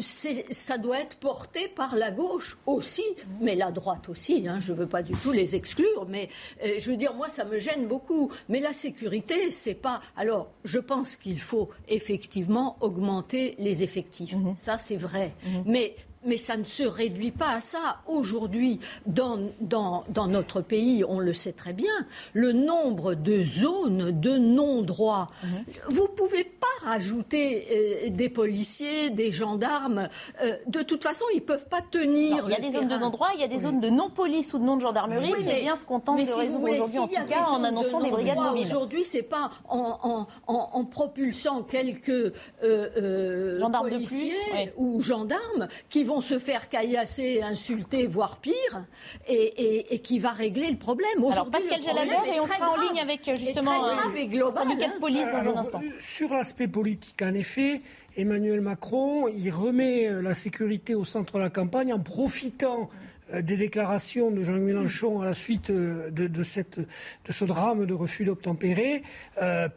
ça doit être porté par la gauche aussi, mais la droite aussi. Hein, je ne veux pas du tout les exclure, mais je veux dire, moi, ça me gêne beaucoup beaucoup. Mais la sécurité, c'est pas. Alors, je pense qu'il faut effectivement augmenter les effectifs. Mhm. Ça, c'est vrai. Mhm. Mais mais ça ne se réduit pas à ça. Aujourd'hui, dans, dans, dans, notre pays, on le sait très bien, le nombre de zones de non-droit. Mhm. Vous ne pouvez pas rajouter euh, des policiers, des gendarmes. Euh, de toute façon, ils ne peuvent pas tenir. il y a des zones de non-droit, il y a des zones de non-police ou de non-gendarmerie. c'est bien ce qu'on tente de résoudre aujourd'hui, en tout cas, en annonçant des brigades mobiles. Aujourd'hui, c'est pas en, en, en, propulsant quelques euh, gendarmes policiers de plus, ou gendarmes qui vont se faire caillasser, insulter, voire pire, et, qui va régler le problème. Alors Pascal Jalabert, et on sera en ligne avec justement syndicat de police dans un instant. Sur l'aspect politique, en effet, Emmanuel Macron, il remet euh, la sécurité au centre de la campagne en profitant euh, des déclarations de Jean Mélenchon à la suite euh, de, cette, de ce drame de refus d'obtempérer,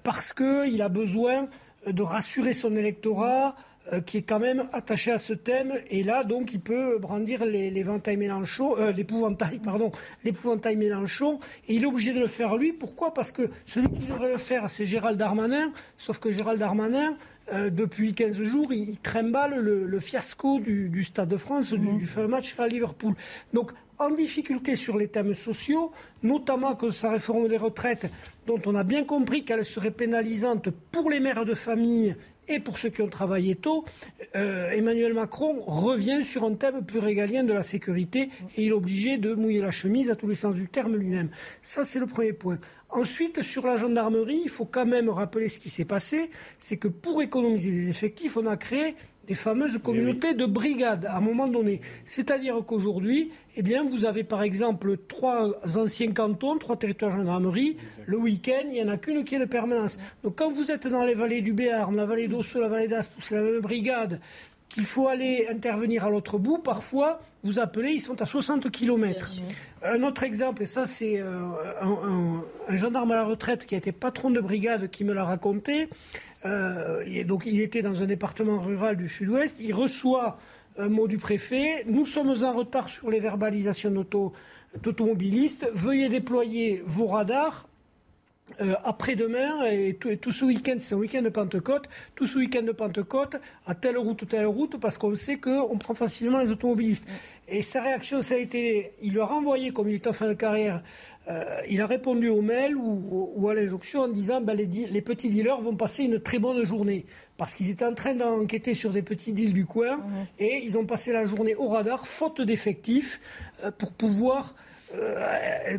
parce qu'il a besoin de rassurer son électorat euh, qui est quand même attaché à ce thème. Et là, donc, il peut brandir l'éventail Mélenchon, euh, l'épouvantail, pardon, l'épouvantail Mélenchon. Et il est obligé de le faire lui. Pourquoi? Parce que celui qui devrait le faire, c'est Gérald Darmanin. Sauf que Gérald Darmanin, euh, depuis 15 jours, il, il trimballe le, fiasco du, Stade de France, du, mhm. du fameux match à Liverpool. Donc, en difficulté sur les thèmes sociaux, notamment que sa réforme des retraites, dont on a bien compris qu'elle serait pénalisante pour les mères de famille et pour ceux qui ont travaillé tôt, euh, Emmanuel Macron revient sur un thème plus régalien de la sécurité et il est obligé de mouiller la chemise à tous les sens du terme lui-même. Ça, c'est le premier point. Ensuite, sur la gendarmerie, il faut quand même rappeler ce qui s'est passé, c'est que pour économiser des effectifs, on a créé des fameuses eh communautés de brigades à un moment donné. C'est-à-dire qu'aujourd'hui, eh bien, vous avez par exemple trois anciens cantons, trois territoires de gendarmerie. Le week-end, il n'y en a qu'une qui est de permanence. Donc quand vous êtes dans les vallées du Béarn, la vallée d'Ossau, la vallée d'Aspe, c'est la même brigade, qu'il faut aller intervenir à l'autre bout, parfois, vous appelez, ils sont à 60 km. Un autre exemple, et ça c'est euh, un, un, gendarme à la retraite qui a été patron de brigade qui me l'a raconté, euh, donc il était dans un département rural du sud-ouest. Il reçoit un mot du préfet. Nous sommes en retard sur les verbalisations d'automobilistes. Veuillez déployer vos radars euh, après-demain et tout, ce week-end, c'est un week-end de Pentecôte, tout ce week-end de Pentecôte, à telle route ou telle route, parce qu'on sait qu'on prend facilement les automobilistes. Et sa réaction, ça a été, il lui a renvoyé, comme il est en fin de carrière, euh, il a répondu au mail ou, à l'injonction en disant ben, les, petits dealers vont passer une très bonne journée. Parce qu'ils étaient en train d'enquêter sur des petits deals du coin mmh. et ils ont passé la journée au radar, faute d'effectifs, euh, pour pouvoir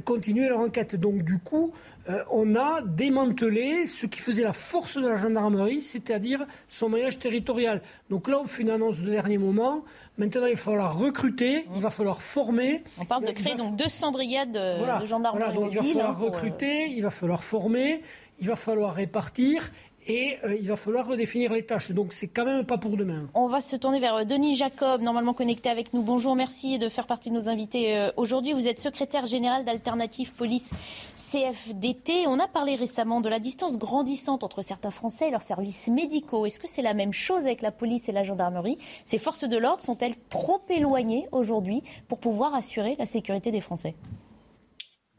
continuer leur enquête. Donc du coup, euh, on a démantelé ce qui faisait la force de la gendarmerie, c'est-à-dire son maillage territorial. Donc là, on fait une annonce de dernier moment. Maintenant, il va falloir recruter, il va falloir former. On parle de créer donc 200 brigades de, gendarmerie. donc il va falloir hein, recruter, euh, il va falloir former, il va falloir répartir et euh, il va falloir redéfinir les tâches. Donc c'est quand même pas pour demain. On va se tourner vers euh, Denis Jacob, normalement connecté avec nous. Bonjour, merci de faire partie de nos invités euh, aujourd'hui. Vous êtes secrétaire général d'Alternative Police CFDT. On a parlé récemment de la distance grandissante entre certains Français et leurs services médicaux. Est-ce que c'est la même chose avec la police et la gendarmerie? Ces forces de l'ordre sont-elles trop éloignées aujourd'hui pour pouvoir assurer la sécurité des Français?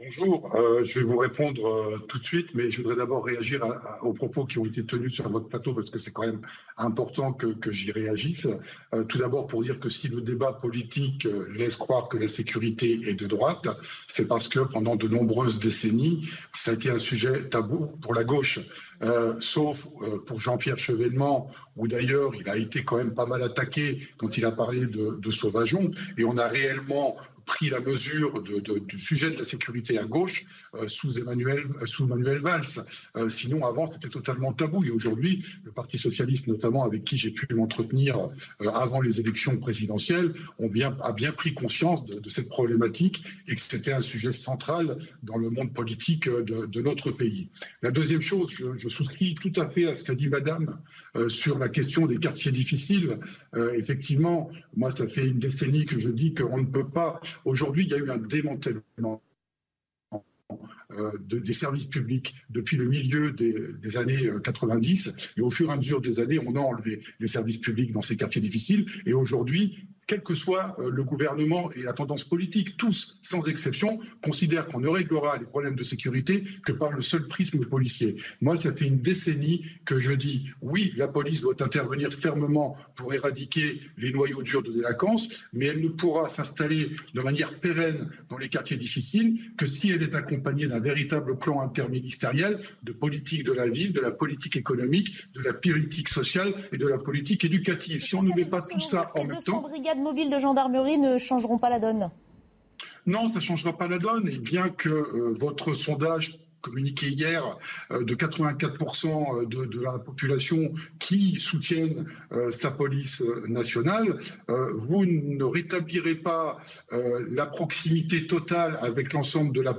Bonjour, euh, je vais vous répondre euh, tout de suite, mais je voudrais d'abord réagir aux propos qui ont été tenus sur votre plateau parce que c'est quand même important que, j'y réagisse. Euh, tout d'abord pour dire que si le débat politique laisse croire que la sécurité est de droite, c'est parce que pendant de nombreuses décennies, ça a été un sujet tabou pour la gauche, sauf pour Jean-Pierre Chevènement, où d'ailleurs il a été quand même pas mal attaqué quand il a parlé de, de sauvageon, et on a réellement pris la mesure du sujet de la sécurité à gauche euh, sous, Emmanuel, euh, sous Manuel Valls. Euh, sinon, avant, c'était totalement tabou. Et aujourd'hui, le Parti socialiste, notamment avec qui j'ai pu m'entretenir avant les élections présidentielles, ont bien, a bien pris conscience de, cette problématique et que c'était un sujet central dans le monde politique de, notre pays. La deuxième chose, je, je, souscris tout à fait à ce qu'a dit Madame sur la question des quartiers difficiles. effectivement, moi, ça fait une décennie que je dis qu'on ne peut pas Aujourd'hui, il y a eu un démantèlement euh, des services publics depuis le milieu des, années 90. Euh, et au fur et à mesure des années, on a enlevé les services publics dans ces quartiers difficiles. Et aujourd'hui, quel que soit euh, le gouvernement et la tendance politique, tous, sans exception, considèrent qu'on ne réglera les problèmes de sécurité que par le seul prisme policier. Moi, ça fait une décennie que je dis oui, la police doit intervenir fermement pour éradiquer les noyaux durs de délinquance, mais elle ne pourra s'installer de manière pérenne dans les quartiers difficiles que si elle est accompagnée d'un véritable plan interministériel de politique de la ville, de la politique économique, de la politique sociale et de la politique éducative. Si on ne met pas tout ça en même temps mobiles de gendarmerie ne changeront pas la donne? Non, ça ne changera pas la donne. Et bien que euh, votre sondage communiqué hier euh, de 84% de, de, la population qui soutiennent euh, sa police nationale, vous ne rétablirez pas la proximité totale avec l'ensemble de la,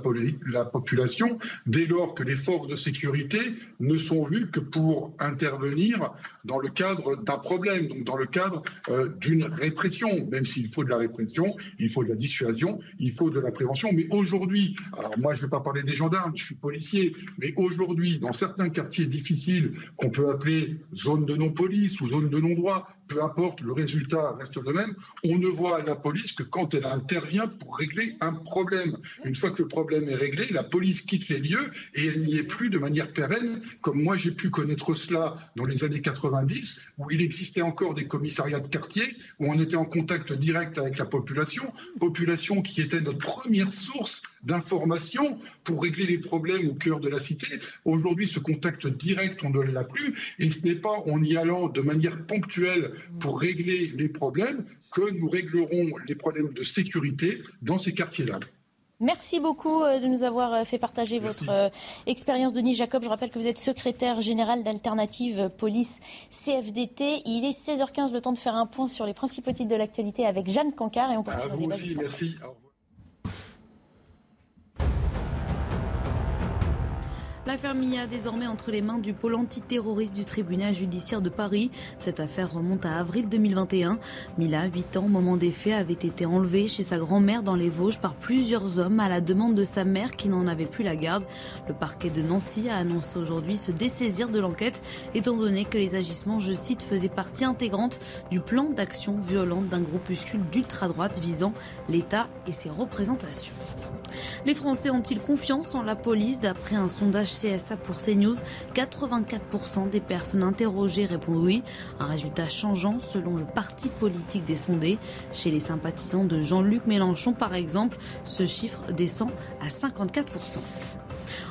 la, population dès lors que les forces de sécurité ne sont vues que pour intervenir dans le cadre d'un problème, donc dans le cadre euh, d'une répression. Même s'il faut de la répression, il faut de la dissuasion, il faut de la prévention. Mais aujourd'hui, alors moi je ne vais pas parler des gendarmes, je suis Mais aujourd'hui, dans certains quartiers difficiles qu'on peut appeler zone de non-police ou zone de non-droit, peu importe, le résultat reste le même. On ne voit la police que quand elle intervient pour régler un problème. Une fois que le problème est réglé, la police quitte les lieux et elle n'y est plus de manière pérenne, comme moi j'ai pu connaître cela dans les années 90, où il existait encore des commissariats de quartier, où on était en contact direct avec la population, population qui était notre première source d'information pour régler les problèmes au cœur de la cité. Aujourd'hui, ce contact direct, on ne l'a plus, et ce n'est pas en y allant de manière ponctuelle pour régler les problèmes que nous réglerons les problèmes de sécurité dans ces quartiers-là. Merci beaucoup euh, de nous avoir euh, fait partager votre euh, expérience, Denis Jacob. Je rappelle que vous êtes secrétaire général d'Alternative Police CFDT. Il est 16h15, le temps de faire un point sur les principaux titres de l'actualité avec Jeanne Cancard et on À vous aussi, merci. L'affaire Mia désormais entre les mains du pôle antiterroriste du tribunal judiciaire de Paris. Cette affaire remonte à avril 2021. Mila, 8 ans au moment des faits, avait été enlevée chez sa grand-mère dans les Vosges par plusieurs hommes à la demande de sa mère qui n'en avait plus la garde. Le parquet de Nancy a annoncé aujourd'hui se dessaisir de l'enquête étant donné que les agissements, je cite, faisaient partie intégrante du plan d'action violente d'un groupuscule d'ultra-droite visant l'État et ses représentations. Les Français ont-ils confiance en la police? D'après un sondage CSA pour CNews, 84% des personnes interrogées répondent oui. Un résultat changeant selon le parti politique des sondés. Chez les sympathisants de Jean-Luc Mélenchon, par exemple, ce chiffre descend à 54%.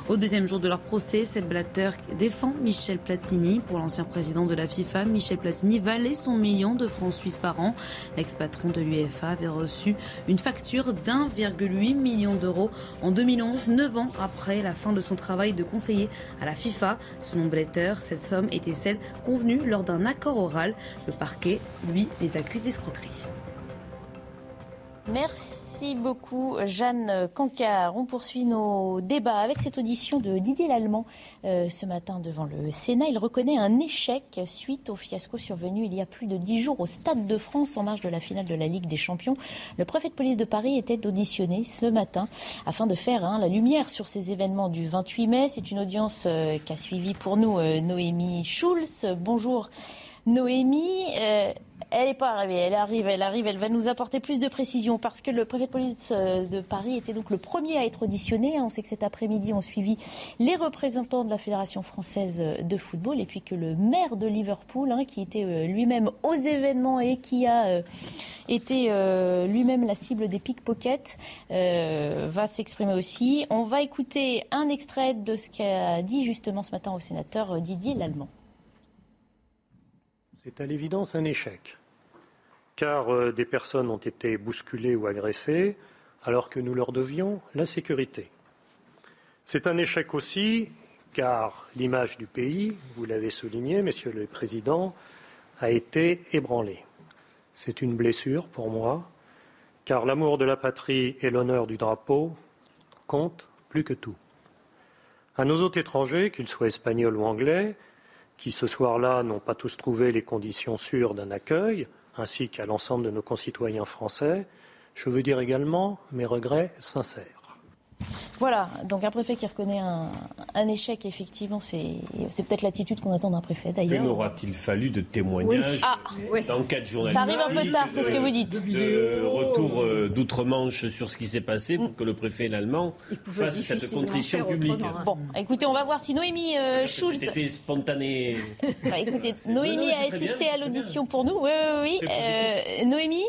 Au deuxième jour de leur procès, Seth Blatter défend Michel Platini. Pour l'ancien président de la FIFA, Michel Platini valait son million de francs suisses par an. L'ex-patron de l'UEFA avait reçu une facture d'1,8 million d'euros en 2011, neuf ans après la fin de son travail de conseiller à la FIFA. Selon Blatter, cette somme était celle convenue lors d'un accord oral. Le parquet, lui, les accuse d'escroquerie. Merci beaucoup, Jeanne Cancard. On poursuit nos débats avec cette audition de Didier Lallemand euh, ce matin devant le Sénat. Il reconnaît un échec suite au fiasco survenu il y a plus de dix jours au Stade de France en marge de la finale de la Ligue des Champions. Le préfet de police de Paris était auditionné ce matin afin de faire hein, la lumière sur ces événements du 28 mai. C'est une audience euh, qu'a suivi pour nous euh, Noémie Schulz. Bonjour. Noémie, elle n'est pas arrivée, elle arrive, elle arrive, elle va nous apporter plus de précisions parce que le préfet de police euh, de Paris était donc le premier à être auditionné. On sait que cet après-midi, on suivi les représentants de la Fédération française de football et puis que le maire de Liverpool, hein, qui était euh, lui-même aux événements et qui a été lui-même la cible des pickpockets, va s'exprimer aussi. On va écouter un extrait de ce qu'a dit justement ce matin au sénateur Didier Lallemand. C'est à l'évidence un échec, car euh, des personnes ont été bousculées ou agressées alors que nous leur devions la sécurité. C'est un échec aussi car l'image du pays, vous l'avez souligné, Monsieur le Président, a été ébranlée. C'est une blessure pour moi, car l'amour de la patrie et l'honneur du drapeau comptent plus que tout. À nos hôtes étrangers, qu'ils soient espagnols ou anglais, qui ce soir-là n'ont pas tous trouvé les conditions sûres d'un accueil, ainsi qu'à l'ensemble de nos concitoyens français, je veux dire également mes regrets sincères. Voilà, donc un préfet qui reconnaît un, échec, effectivement, c'est peut-être l'attitude qu'on attend d'un préfet d'ailleurs. Que n'aura-t-il fallu de témoignages, ah, d'enquêtes journalistiques Ça arrive un peu tard, c'est ce que vous dites. De retour euh, d'outre-Manche sur ce qui s'est passé pour que le préfet allemand fasse cette contrition publique. Bon, écoutez, on va voir si Noémie euh, Schulz. C'était spontané. Bah, écoutez, Noémie a assisté à l'audition pour nous. Oui, oui, oui. Euh, Noémie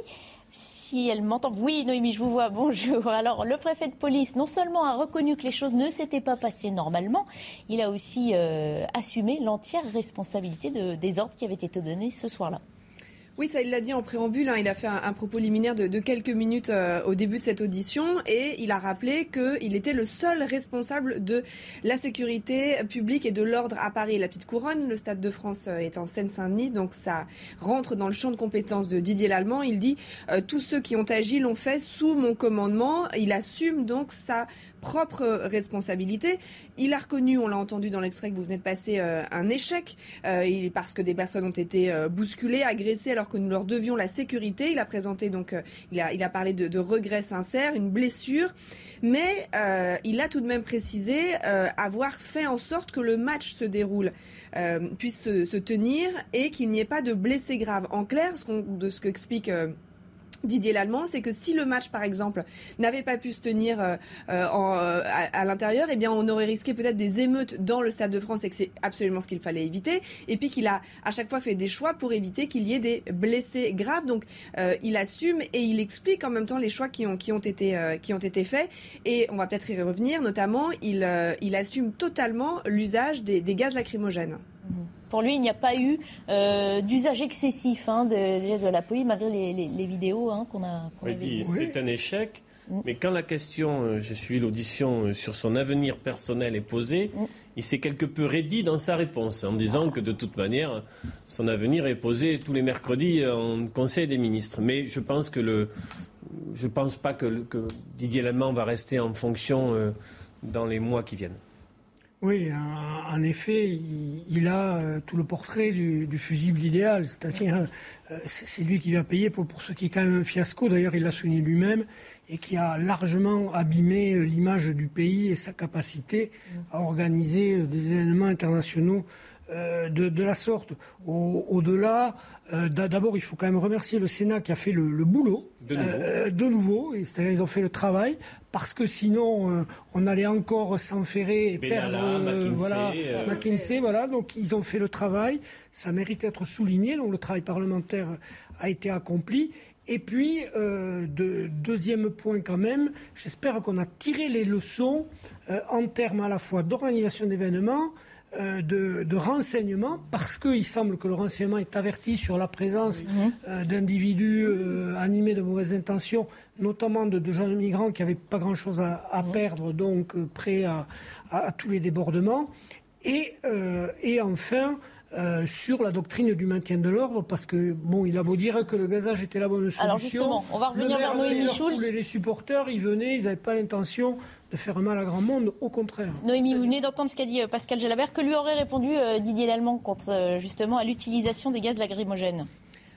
si elle m'entend. Oui, Noémie, je vous vois. *laughs* Bonjour. Alors, le préfet de police, non seulement a reconnu que les choses ne s'étaient pas passées normalement, il a aussi euh, assumé l'entière responsabilité de, des ordres qui avaient été donnés ce soir-là. Oui, ça il l'a dit en préambule. Hein, il a fait un, propos liminaire de, quelques minutes euh, au début de cette audition et il a rappelé qu'il était le seul responsable de la sécurité publique et de l'ordre à Paris. La petite couronne, le Stade de France euh, est en Seine-Saint-Denis, donc ça rentre dans le champ de compétences de Didier Lallemand. Il dit euh, tous ceux qui ont agi l'ont fait sous mon commandement. Il assume donc sa propre responsabilité. Il a reconnu, on l'a entendu dans l'extrait que vous venez de passer, un échec parce que des personnes ont été bousculées, agressées alors que nous leur devions la sécurité. Il a présenté donc, il a, il a parlé de, de regrets sincères, une blessure, mais il a tout de même précisé avoir fait en sorte que le match se déroule, puisse se, se, tenir et qu'il n'y ait pas de blessés graves. En clair, ce de ce qu'explique Didier Lallemand, c'est que si le match, par exemple, n'avait pas pu se tenir euh, euh, euh, à, l'intérieur, eh bien, on aurait risqué peut-être des émeutes dans le Stade de France et que c'est absolument ce qu'il fallait éviter. Et puis qu'il a à chaque fois fait des choix pour éviter qu'il y ait des blessés graves. Donc, il assume et il explique en même temps les choix qui ont, qui ont, été, qui ont été faits. Et on va peut-être y revenir. Notamment, il, il assume totalement l'usage des, gaz lacrymogènes. Mmh. Pour lui, il n'y a pas eu euh, d'usage excessif hein, de, la police, malgré les, vidéos hein, qu'on a, qu C'est un échec. Mm. Mais quand la question, euh, j'ai suivi l'audition euh, sur son avenir personnel est posée, mm. il s'est quelque peu raidi dans sa réponse, en disant que de toute manière, son avenir est posé tous les mercredis en Conseil des ministres. Mais je pense que le, je pense pas que, Didier Lallemand va rester en fonction dans les mois qui viennent. Oui, en effet, il, a euh, tout le portrait du, fusible idéal, c'est-à-dire euh, c'est lui qui va payer pour, ce qui est quand même un fiasco, d'ailleurs il l'a souligné lui-même, et qui a largement abîmé euh, l'image du pays et sa capacité à organiser des événements internationaux de, la sorte. Au-delà, d'abord il faut quand même remercier le Sénat qui a fait le, boulot de nouveau, de nouveau. C'est-à-dire ils ont fait le travail parce que sinon euh, on allait encore s'enferrer et perdre euh, voilà euh, McKinsey voilà. Donc ils ont fait le travail. Ça mérite d'être souligné. Donc le travail parlementaire a été accompli. Et puis de, deuxième point quand même j'espère qu'on a tiré les leçons en termes à la fois d'organisation d'événements euh, de, renseignements, parce qu'il semble que le renseignement est averti sur la présence euh, d'individus euh, animés de mauvaises intentions, notamment de, jeunes migrants qui n'avaient pas grand-chose à, perdre, donc prêts à, tous les débordements. Et, et enfin, sur la doctrine du maintien de l'ordre, parce que bon, il a beau dire que le gazage était la bonne solution. Alors justement, on va revenir vers Noémie Schulz. Les, les supporters, ils venaient, ils n'avaient pas l'intention de faire mal à grand monde, au contraire. Noémie, vous venez d'entendre ce qu'a dit euh, Pascal Jalabert. Que lui aurait répondu euh, Didier Lallemand quant euh, justement à l'utilisation des gaz lacrymogènes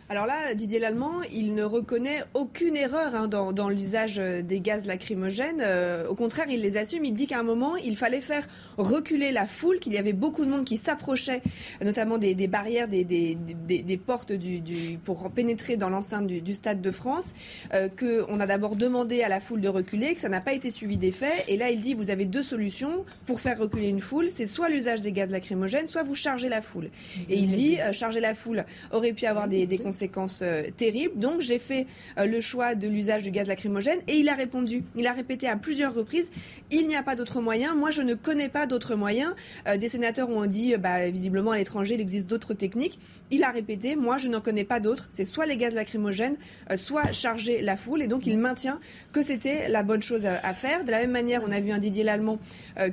alors là, Didier Lallemand, il ne reconnaît aucune erreur hein, dans, l'usage euh, des gaz lacrymogènes. Euh, au contraire, il les assume. Il dit qu'à un moment, il fallait faire reculer la foule, qu'il y avait beaucoup de monde qui s'approchait, notamment des, barrières, des, des, portes du, pour pénétrer dans l'enceinte du, Stade de France, euh, qu'on a d'abord demandé à la foule de reculer, que ça n'a pas été suivi des faits. Et là, il dit, vous avez deux solutions pour faire reculer une foule. C'est soit l'usage des gaz lacrymogènes, soit vous chargez la foule. Et il dit, charger la foule aurait pu avoir des, des conséquences euh, terribles. Donc j'ai fait euh, le choix de l'usage du gaz lacrymogène et il a répondu. Il a répété à plusieurs reprises il n'y a pas d'autre moyen. Moi, je ne connais pas d'autres moyens. Euh, des sénateurs ont dit bah, visiblement à l'étranger, il existe d'autres techniques. Il a répété moi, je n'en connais pas d'autres. C'est soit les gaz lacrymogènes, soit charger la foule. Et donc il maintient que c'était la bonne chose à, faire. De la même manière, on a vu un Didier Lallemand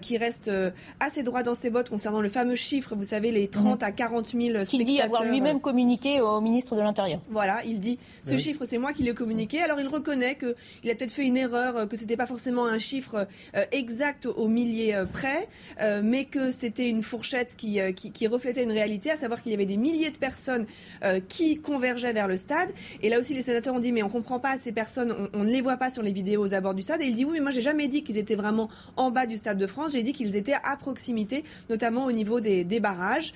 qui reste assez droit dans ses bottes concernant le fameux chiffre, vous savez, les 30 à 40 000 spectateurs. Dit avoir lui-même communiqué au ministre de l'Intérieur. Voilà, il dit ce chiffre, c'est moi qui l'ai communiqué. Alors il reconnaît qu'il a peut-être fait une erreur, euh, que c'était pas forcément un chiffre euh, exact au millier euh, près, mais que c'était une fourchette qui, qui, reflétait une réalité, à savoir qu'il y avait des milliers de personnes qui convergeaient vers le stade. Et là aussi, les sénateurs ont dit mais on comprend pas ces personnes, on, ne les voit pas sur les vidéos aux abords du stade. Et il dit oui, mais moi j'ai jamais dit qu'ils étaient vraiment en bas du stade de France. J'ai dit qu'ils étaient à proximité, notamment au niveau des, barrages.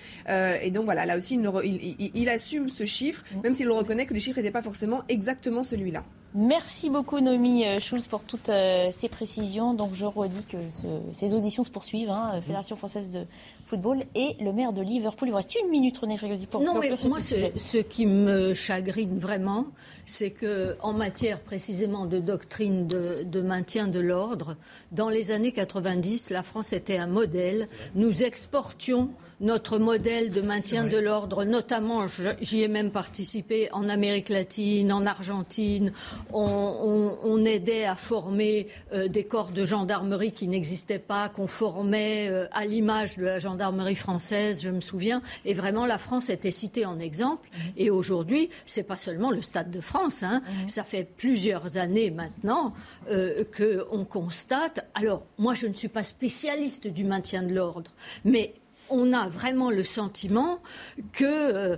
et donc voilà, là aussi, il, il assume ce chiffre, même s'il reconnaît que les chiffres n'étaient pas forcément exactement celui-là. Merci beaucoup Nomi euh, Schulz pour toutes euh, ces précisions. Donc je redis que ces auditions se poursuivent, hein, euh, Fédération française de football et le maire de Liverpool. Il vous reste une minute René Frégosi pour Non mais moi ce, qui me chagrine vraiment, c'est que en matière précisément de doctrine de, de maintien de l'ordre, dans les années 90, la France était un modèle. Nous exportions notre modèle de maintien de l'ordre, notamment, j'y ai même participé en Amérique latine, en Argentine. On, aidait à former euh, des corps de gendarmerie qui n'existaient pas, qu'on formait euh, à l'image de la gendarmerie française, je me souviens. Et vraiment, la France était citée en exemple. Mhm. Et aujourd'hui, c'est pas seulement le Stade de France. Hein. Mhm. Ça fait plusieurs années maintenant euh, qu'on constate. Alors, moi, je ne suis pas spécialiste du maintien de l'ordre, mais on a vraiment le sentiment que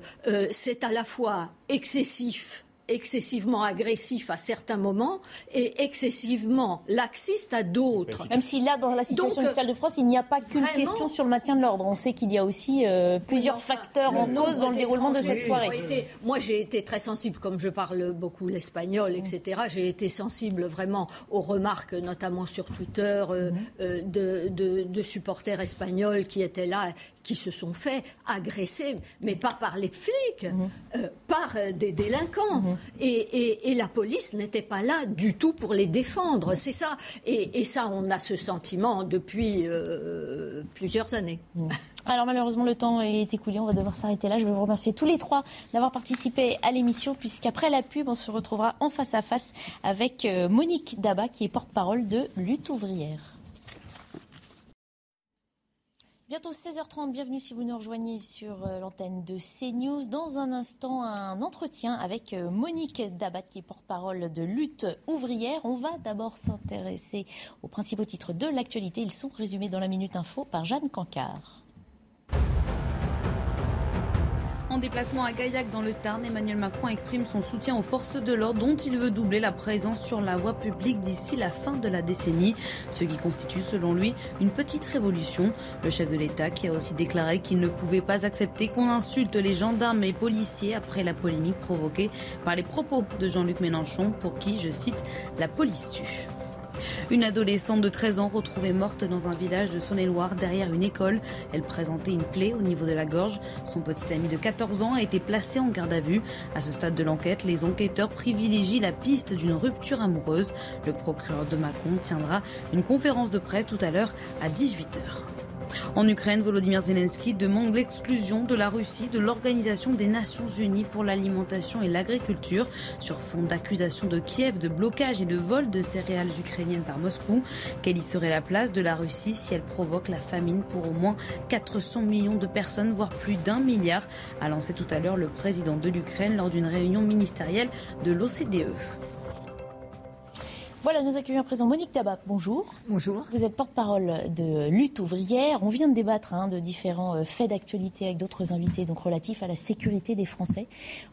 c'est à la fois excessif excessivement agressif à certains moments et excessivement laxiste à d'autres. Même si là, dans la situation du Stade de France, il n'y a pas qu'une question sur le maintien de l'ordre. On sait qu'il y a aussi euh, plusieurs facteurs en cause dans le déroulement de cette soirée. moi, j'ai été très sensible, comme je parle beaucoup l'espagnol, etc. J'ai été sensible vraiment aux remarques, notamment sur Twitter, euh, euh, de, de, de supporters espagnols qui étaient là qui se sont fait agresser, mais pas par les flics, mhm. euh, par euh, des délinquants. Mhm. et, la police n'était pas là du tout pour les défendre. C'est ça. Et, ça, on a ce sentiment depuis euh, plusieurs années. Mhm. *laughs* Alors malheureusement le temps est écoulé, on va devoir s'arrêter là. Je veux vous remercier tous les trois d'avoir participé à l'émission puisqu'après la pub, on se retrouvera en face à face avec Monique Daba qui est porte-parole de Lutte ouvrière. Bientôt 16h30, bienvenue si vous nous rejoignez sur euh, l'antenne de CNews. Dans un instant, un entretien avec euh, Monique Dabat, qui est porte-parole de lutte ouvrière. On va d'abord s'intéresser aux principaux titres de l'actualité. Ils sont résumés dans la Minute Info par Jeanne Cancard. En déplacement à Gaillac dans le Tarn, Emmanuel Macron exprime son soutien aux forces de l'ordre dont il veut doubler la présence sur la voie publique d'ici la fin de la décennie, ce qui constitue selon lui une petite révolution. Le chef de l'État qui a aussi déclaré qu'il ne pouvait pas accepter qu'on insulte les gendarmes et policiers après la polémique provoquée par les propos de Jean-Luc Mélenchon pour qui, je cite, la police tue. Une adolescente de 13 ans retrouvée morte dans un village de Saône-et-Loire derrière une école. Elle présentait une plaie au niveau de la gorge. Son petit ami de 14 ans a été placé en garde à vue. À ce stade de l'enquête, les enquêteurs privilégient la piste d'une rupture amoureuse. Le procureur de Macron tiendra une conférence de presse tout à l'heure à 18h. En Ukraine, Volodymyr Zelensky demande l'exclusion de la Russie de l'Organisation des Nations Unies pour l'alimentation et l'agriculture sur fond d'accusations de Kiev de blocage et de vol de céréales ukrainiennes par Moscou. Quelle y serait la place de la Russie si elle provoque la famine pour au moins 400 millions de personnes, voire plus d'un milliard, a lancé tout à l'heure le président de l'Ukraine lors d'une réunion ministérielle de l'OCDE. Voilà, nous accueillons à présent Monique Tabac. Bonjour. Bonjour. Vous êtes porte-parole de Lutte ouvrière. On vient de débattre hein, de différents euh, faits d'actualité avec d'autres invités, donc relatifs à la sécurité des Français,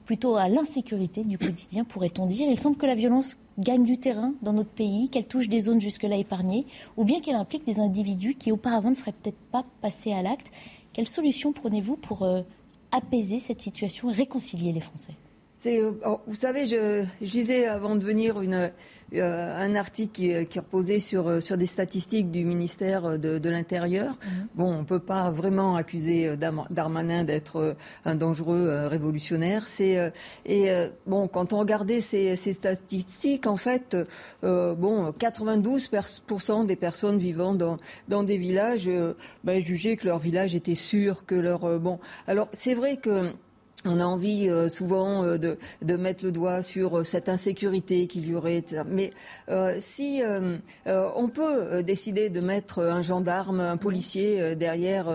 plutôt à l'insécurité du quotidien, pourrait-on dire. Il semble que la violence gagne du terrain dans notre pays, qu'elle touche des zones jusque-là épargnées, ou bien qu'elle implique des individus qui auparavant ne seraient peut-être pas passés à l'acte. Quelle solution prenez-vous pour euh, apaiser cette situation et réconcilier les Français? Euh, vous savez, je, lisais avant de venir une, euh, un article qui, qui reposait sur, euh, sur des statistiques du ministère de, l'Intérieur. Mhm. Bon, on ne peut pas vraiment accuser Darmanin d'être un dangereux révolutionnaire. C'est et bon, quand on regardait ces, ces statistiques, en fait, bon, 92% des personnes vivant dans, dans des villages ben, jugeaient que leur village était sûr, que leur bon. Alors c'est vrai que on a envie euh, souvent euh, de, de, mettre le doigt sur euh, cette insécurité qu'il y aurait. Mais si on peut décider de mettre un gendarme, un policier derrière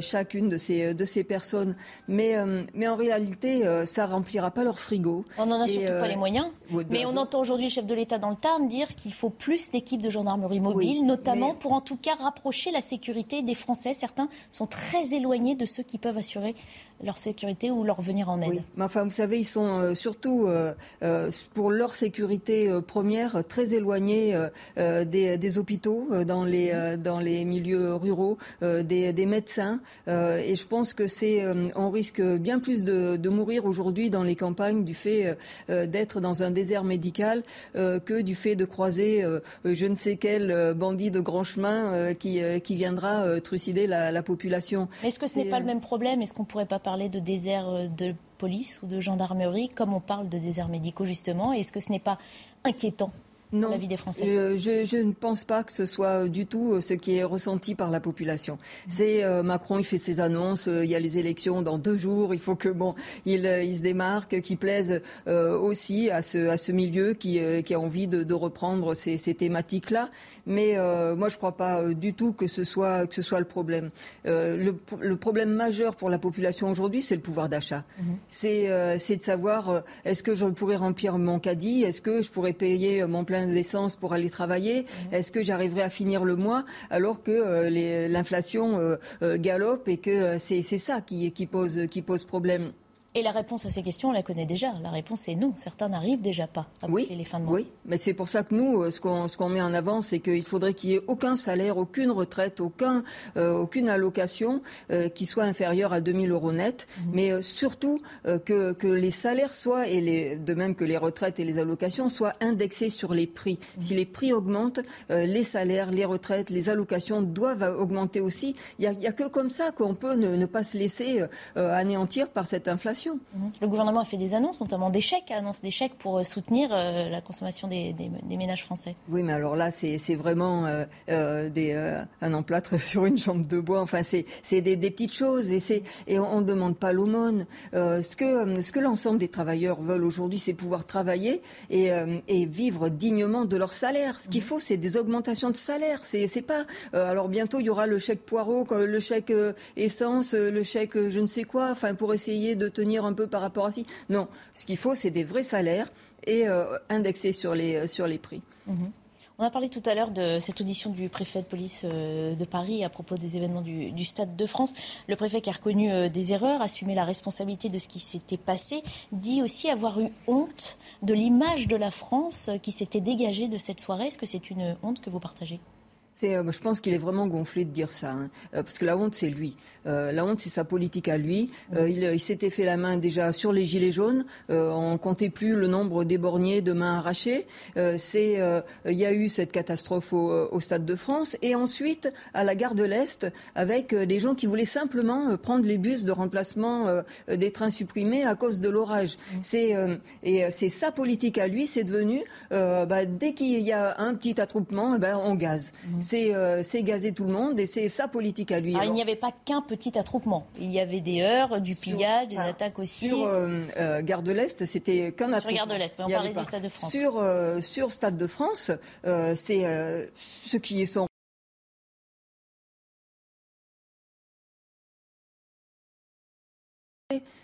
chacune de ces, de ces personnes, mais, mais en réalité, ça remplira pas leur frigo. On n'en a surtout pas les moyens. Mais on entend aujourd'hui le chef de l'État dans le Tarn dire qu'il faut plus d'équipes de gendarmerie mobile, notamment pour en tout cas rapprocher la sécurité des Français. Certains sont très éloignés de ceux qui peuvent assurer leur sécurité ou leur venir en aide. Oui, mais enfin, vous savez, ils sont euh, surtout euh, euh, pour leur sécurité première très éloignés des, des, hôpitaux dans les dans les milieux ruraux, des, des, médecins, et je pense que c'est on risque bien plus de, de mourir aujourd'hui dans les campagnes du fait d'être dans un désert médical que du fait de croiser je ne sais quel bandit de grand chemin qui qui viendra trucider la, la population. Est-ce que ce n'est pas le même problème? Est-ce qu'on pourrait pas parler de désert de police ou de gendarmerie, comme on parle de déserts médicaux justement. Est-ce que ce n'est pas inquiétant non, la vie des Français euh, je, ne pense pas que ce soit du tout euh, ce qui est ressenti par la population. C'est euh, Macron, il fait ses annonces, il y a les élections dans deux jours, il faut que bon, il, il se démarque, qu'il plaise aussi à ce, à ce milieu qui, qui a envie de, de reprendre ces, ces thématiques-là. Mais moi, je ne crois pas du tout que ce soit, que ce soit le problème. Le, le, problème majeur pour la population aujourd'hui, c'est le pouvoir d'achat. C'est C'est de savoir est-ce que je pourrais remplir mon caddie, est-ce que je pourrais payer mon plein plein d'essence pour aller travailler mmh. Est-ce que j'arriverai à finir le mois alors que l'inflation galope et que c'est ça qui, qui, pose, qui pose problème? Et la réponse à ces questions, on la connaît déjà. La réponse est non. Certains n'arrivent déjà pas à oui, les fins de mois. Oui, mais c'est pour ça que nous, euh, ce qu'on met en avant, c'est qu'il faudrait qu'il y ait aucun salaire, aucune retraite, aucun, euh, aucune allocation euh, qui soit inférieure à 2000 euros net, mhm. mais surtout que, que, les salaires soient, et les, de même que les retraites et les allocations, soient indexés sur les prix. Mhm. Si les prix augmentent, les salaires, les retraites, les allocations doivent augmenter aussi. Il n'y a, a, que comme ça qu'on peut ne, ne, pas se laisser anéantir par cette inflation. Le gouvernement a fait des annonces, notamment des chèques, annonce des chèques pour euh, soutenir euh, la consommation des, ménages français. Oui, mais alors là, c'est vraiment euh, des, un emplâtre *laughs* sur une jambe de bois. Enfin, c'est des, petites choses et, et on ne demande pas l'aumône. ce que, ce que l'ensemble des travailleurs veulent aujourd'hui, c'est pouvoir travailler et, et, vivre dignement de leur salaire. Ce qu'il mhm. faut, c'est des augmentations de salaire. C'est pas. alors bientôt, il y aura le chèque poireau, le chèque essence, le chèque je ne sais quoi. Enfin, pour essayer de tenir un peu par rapport à ci. Non, ce qu'il faut, c'est des vrais salaires et euh, indexés sur les, euh, sur les prix. Mhm. On a parlé tout à l'heure de cette audition du préfet de police euh, de Paris à propos des événements du, Stade de France. Le préfet qui a reconnu des erreurs, assumé la responsabilité de ce qui s'était passé, dit aussi avoir eu honte de l'image de la France qui s'était dégagée de cette soirée. Est-ce que c'est une honte que vous partagez? euh, je pense qu'il est vraiment gonflé de dire ça, hein. euh, parce que la honte, c'est lui. Euh, la honte, c'est sa politique à lui. il, s'était fait la main déjà sur les gilets jaunes. on comptait plus le nombre d'éborgnés de mains arrachées. c'est, il y a eu cette catastrophe au, Stade de France, et ensuite à la gare de l'Est, avec des gens qui voulaient simplement prendre les bus de remplacement des trains supprimés à cause de l'orage. C'est et c'est sa politique à lui. C'est devenu bah, dès qu'il y a un petit attroupement, eh ben, on gaze. Euh, c'est gazer tout le monde et c'est sa politique à lui. Alors, il n'y avait pas qu'un petit attroupement. Il y avait des heurts, du pillage, des attaques aussi. Sur euh, euh, Gare de l'Est, c'était qu'un attroupement. Sur Gare de l'Est, on parlait du Stade de France. Sur, sur Stade de France, c'est ce qui est son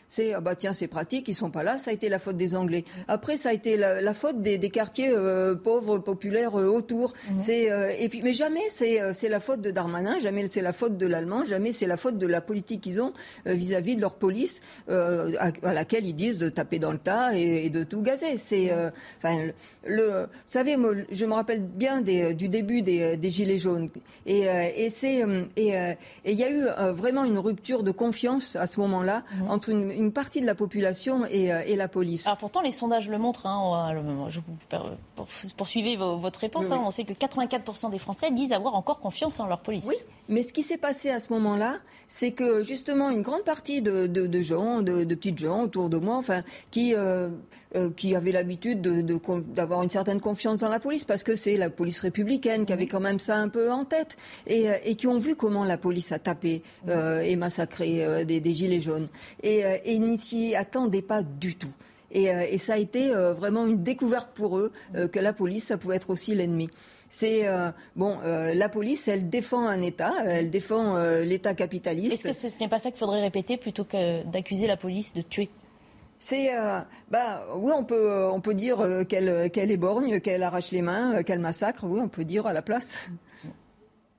c'est ah bah tiens c'est pratique, ils sont pas là, ça a été la faute des Anglais. Après ça a été la, faute des, quartiers euh, pauvres populaires euh, autour. Mhm. C'est euh, et puis mais jamais c'est c'est la faute de Darmanin, jamais c'est la faute de l'allemand, jamais c'est la faute de la politique qu'ils ont vis-à-vis de leur police à, laquelle ils disent de taper dans le tas et, de tout gazer. C'est enfin le, vous savez je me rappelle bien des, du début des, des gilets jaunes et, et c'est et il y a eu vraiment une rupture de confiance à ce moment-là mhm. entre une une partie de la population et, euh, et, la police. Alors pourtant, les sondages le montrent. Hein, je vous poursuivez votre réponse. Hein, on sait que 84% des Français disent avoir encore confiance en leur police. Oui, mais ce qui s'est passé à ce moment-là, c'est que justement une grande partie de, de, de gens, de, de, petites gens autour de moi, enfin, qui euh, euh, qui avaient l'habitude d'avoir une certaine confiance dans la police parce que c'est la police républicaine qui avait quand même ça un peu en tête et, et qui ont vu comment la police a tapé et massacré des, des, gilets jaunes. Et, et ils n'y s'y attendaient pas du tout. Et, euh, et, ça a été euh, vraiment une découverte pour eux euh, que la police, ça pouvait être aussi l'ennemi. C'est bon, la police, elle défend un État, elle défend l'État capitaliste. Est-ce que ce n'est pas ça qu'il faudrait répéter plutôt que d'accuser la police de tuer? C'est, bah, oui, on peut, on peut dire qu'elle, qu'elle éborgne, qu'elle arrache les mains, qu'elle massacre. Oui, on peut dire à la place.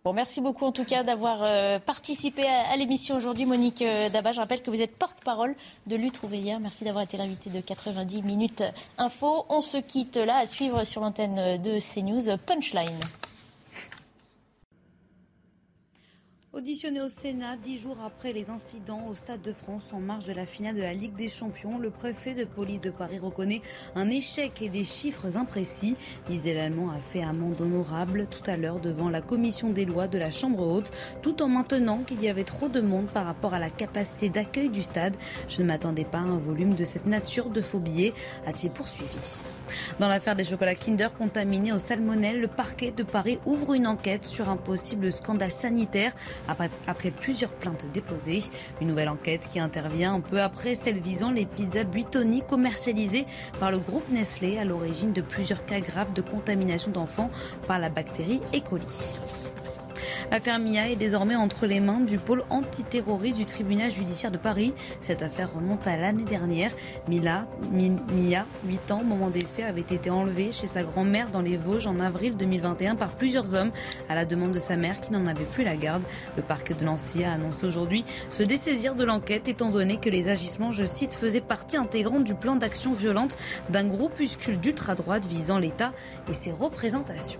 Bon, merci beaucoup en tout cas d'avoir euh, participé à, l'émission aujourd'hui, Monique euh, Daba. Je rappelle que vous êtes porte-parole de Lutte hier. Merci d'avoir été l'invité de 90 minutes info. On se quitte là à suivre sur l'antenne de CNews Punchline. Auditionné au Sénat dix jours après les incidents au Stade de France en marge de la finale de la Ligue des Champions, le préfet de police de Paris reconnaît un échec et des chiffres imprécis. Didier Lallemand a fait amende honorable tout à l'heure devant la commission des lois de la Chambre haute, tout en maintenant qu'il y avait trop de monde par rapport à la capacité d'accueil du stade. Je ne m'attendais pas à un volume de cette nature de faux billets, a-t-il poursuivi. Dans l'affaire des chocolats Kinder contaminés au salmonelle, le parquet de Paris ouvre une enquête sur un possible scandale sanitaire après, plusieurs plaintes déposées. Une nouvelle enquête qui intervient un peu après celle visant les pizzas Buitoni commercialisées par le groupe Nestlé à l'origine de plusieurs cas graves de contamination d'enfants par la bactérie E. coli. L'affaire Mia est désormais entre les mains du pôle antiterroriste du tribunal judiciaire de Paris. Cette affaire remonte à l'année dernière. Mia, 8 ans au moment des faits, avait été enlevée chez sa grand-mère dans les Vosges en avril 2021 par plusieurs hommes à la demande de sa mère qui n'en avait plus la garde. Le parquet de Nancy a annoncé aujourd'hui se dessaisir de l'enquête étant donné que les agissements, je cite, faisaient partie intégrante du plan d'action violente d'un groupuscule d'ultra-droite visant l'État et ses représentations.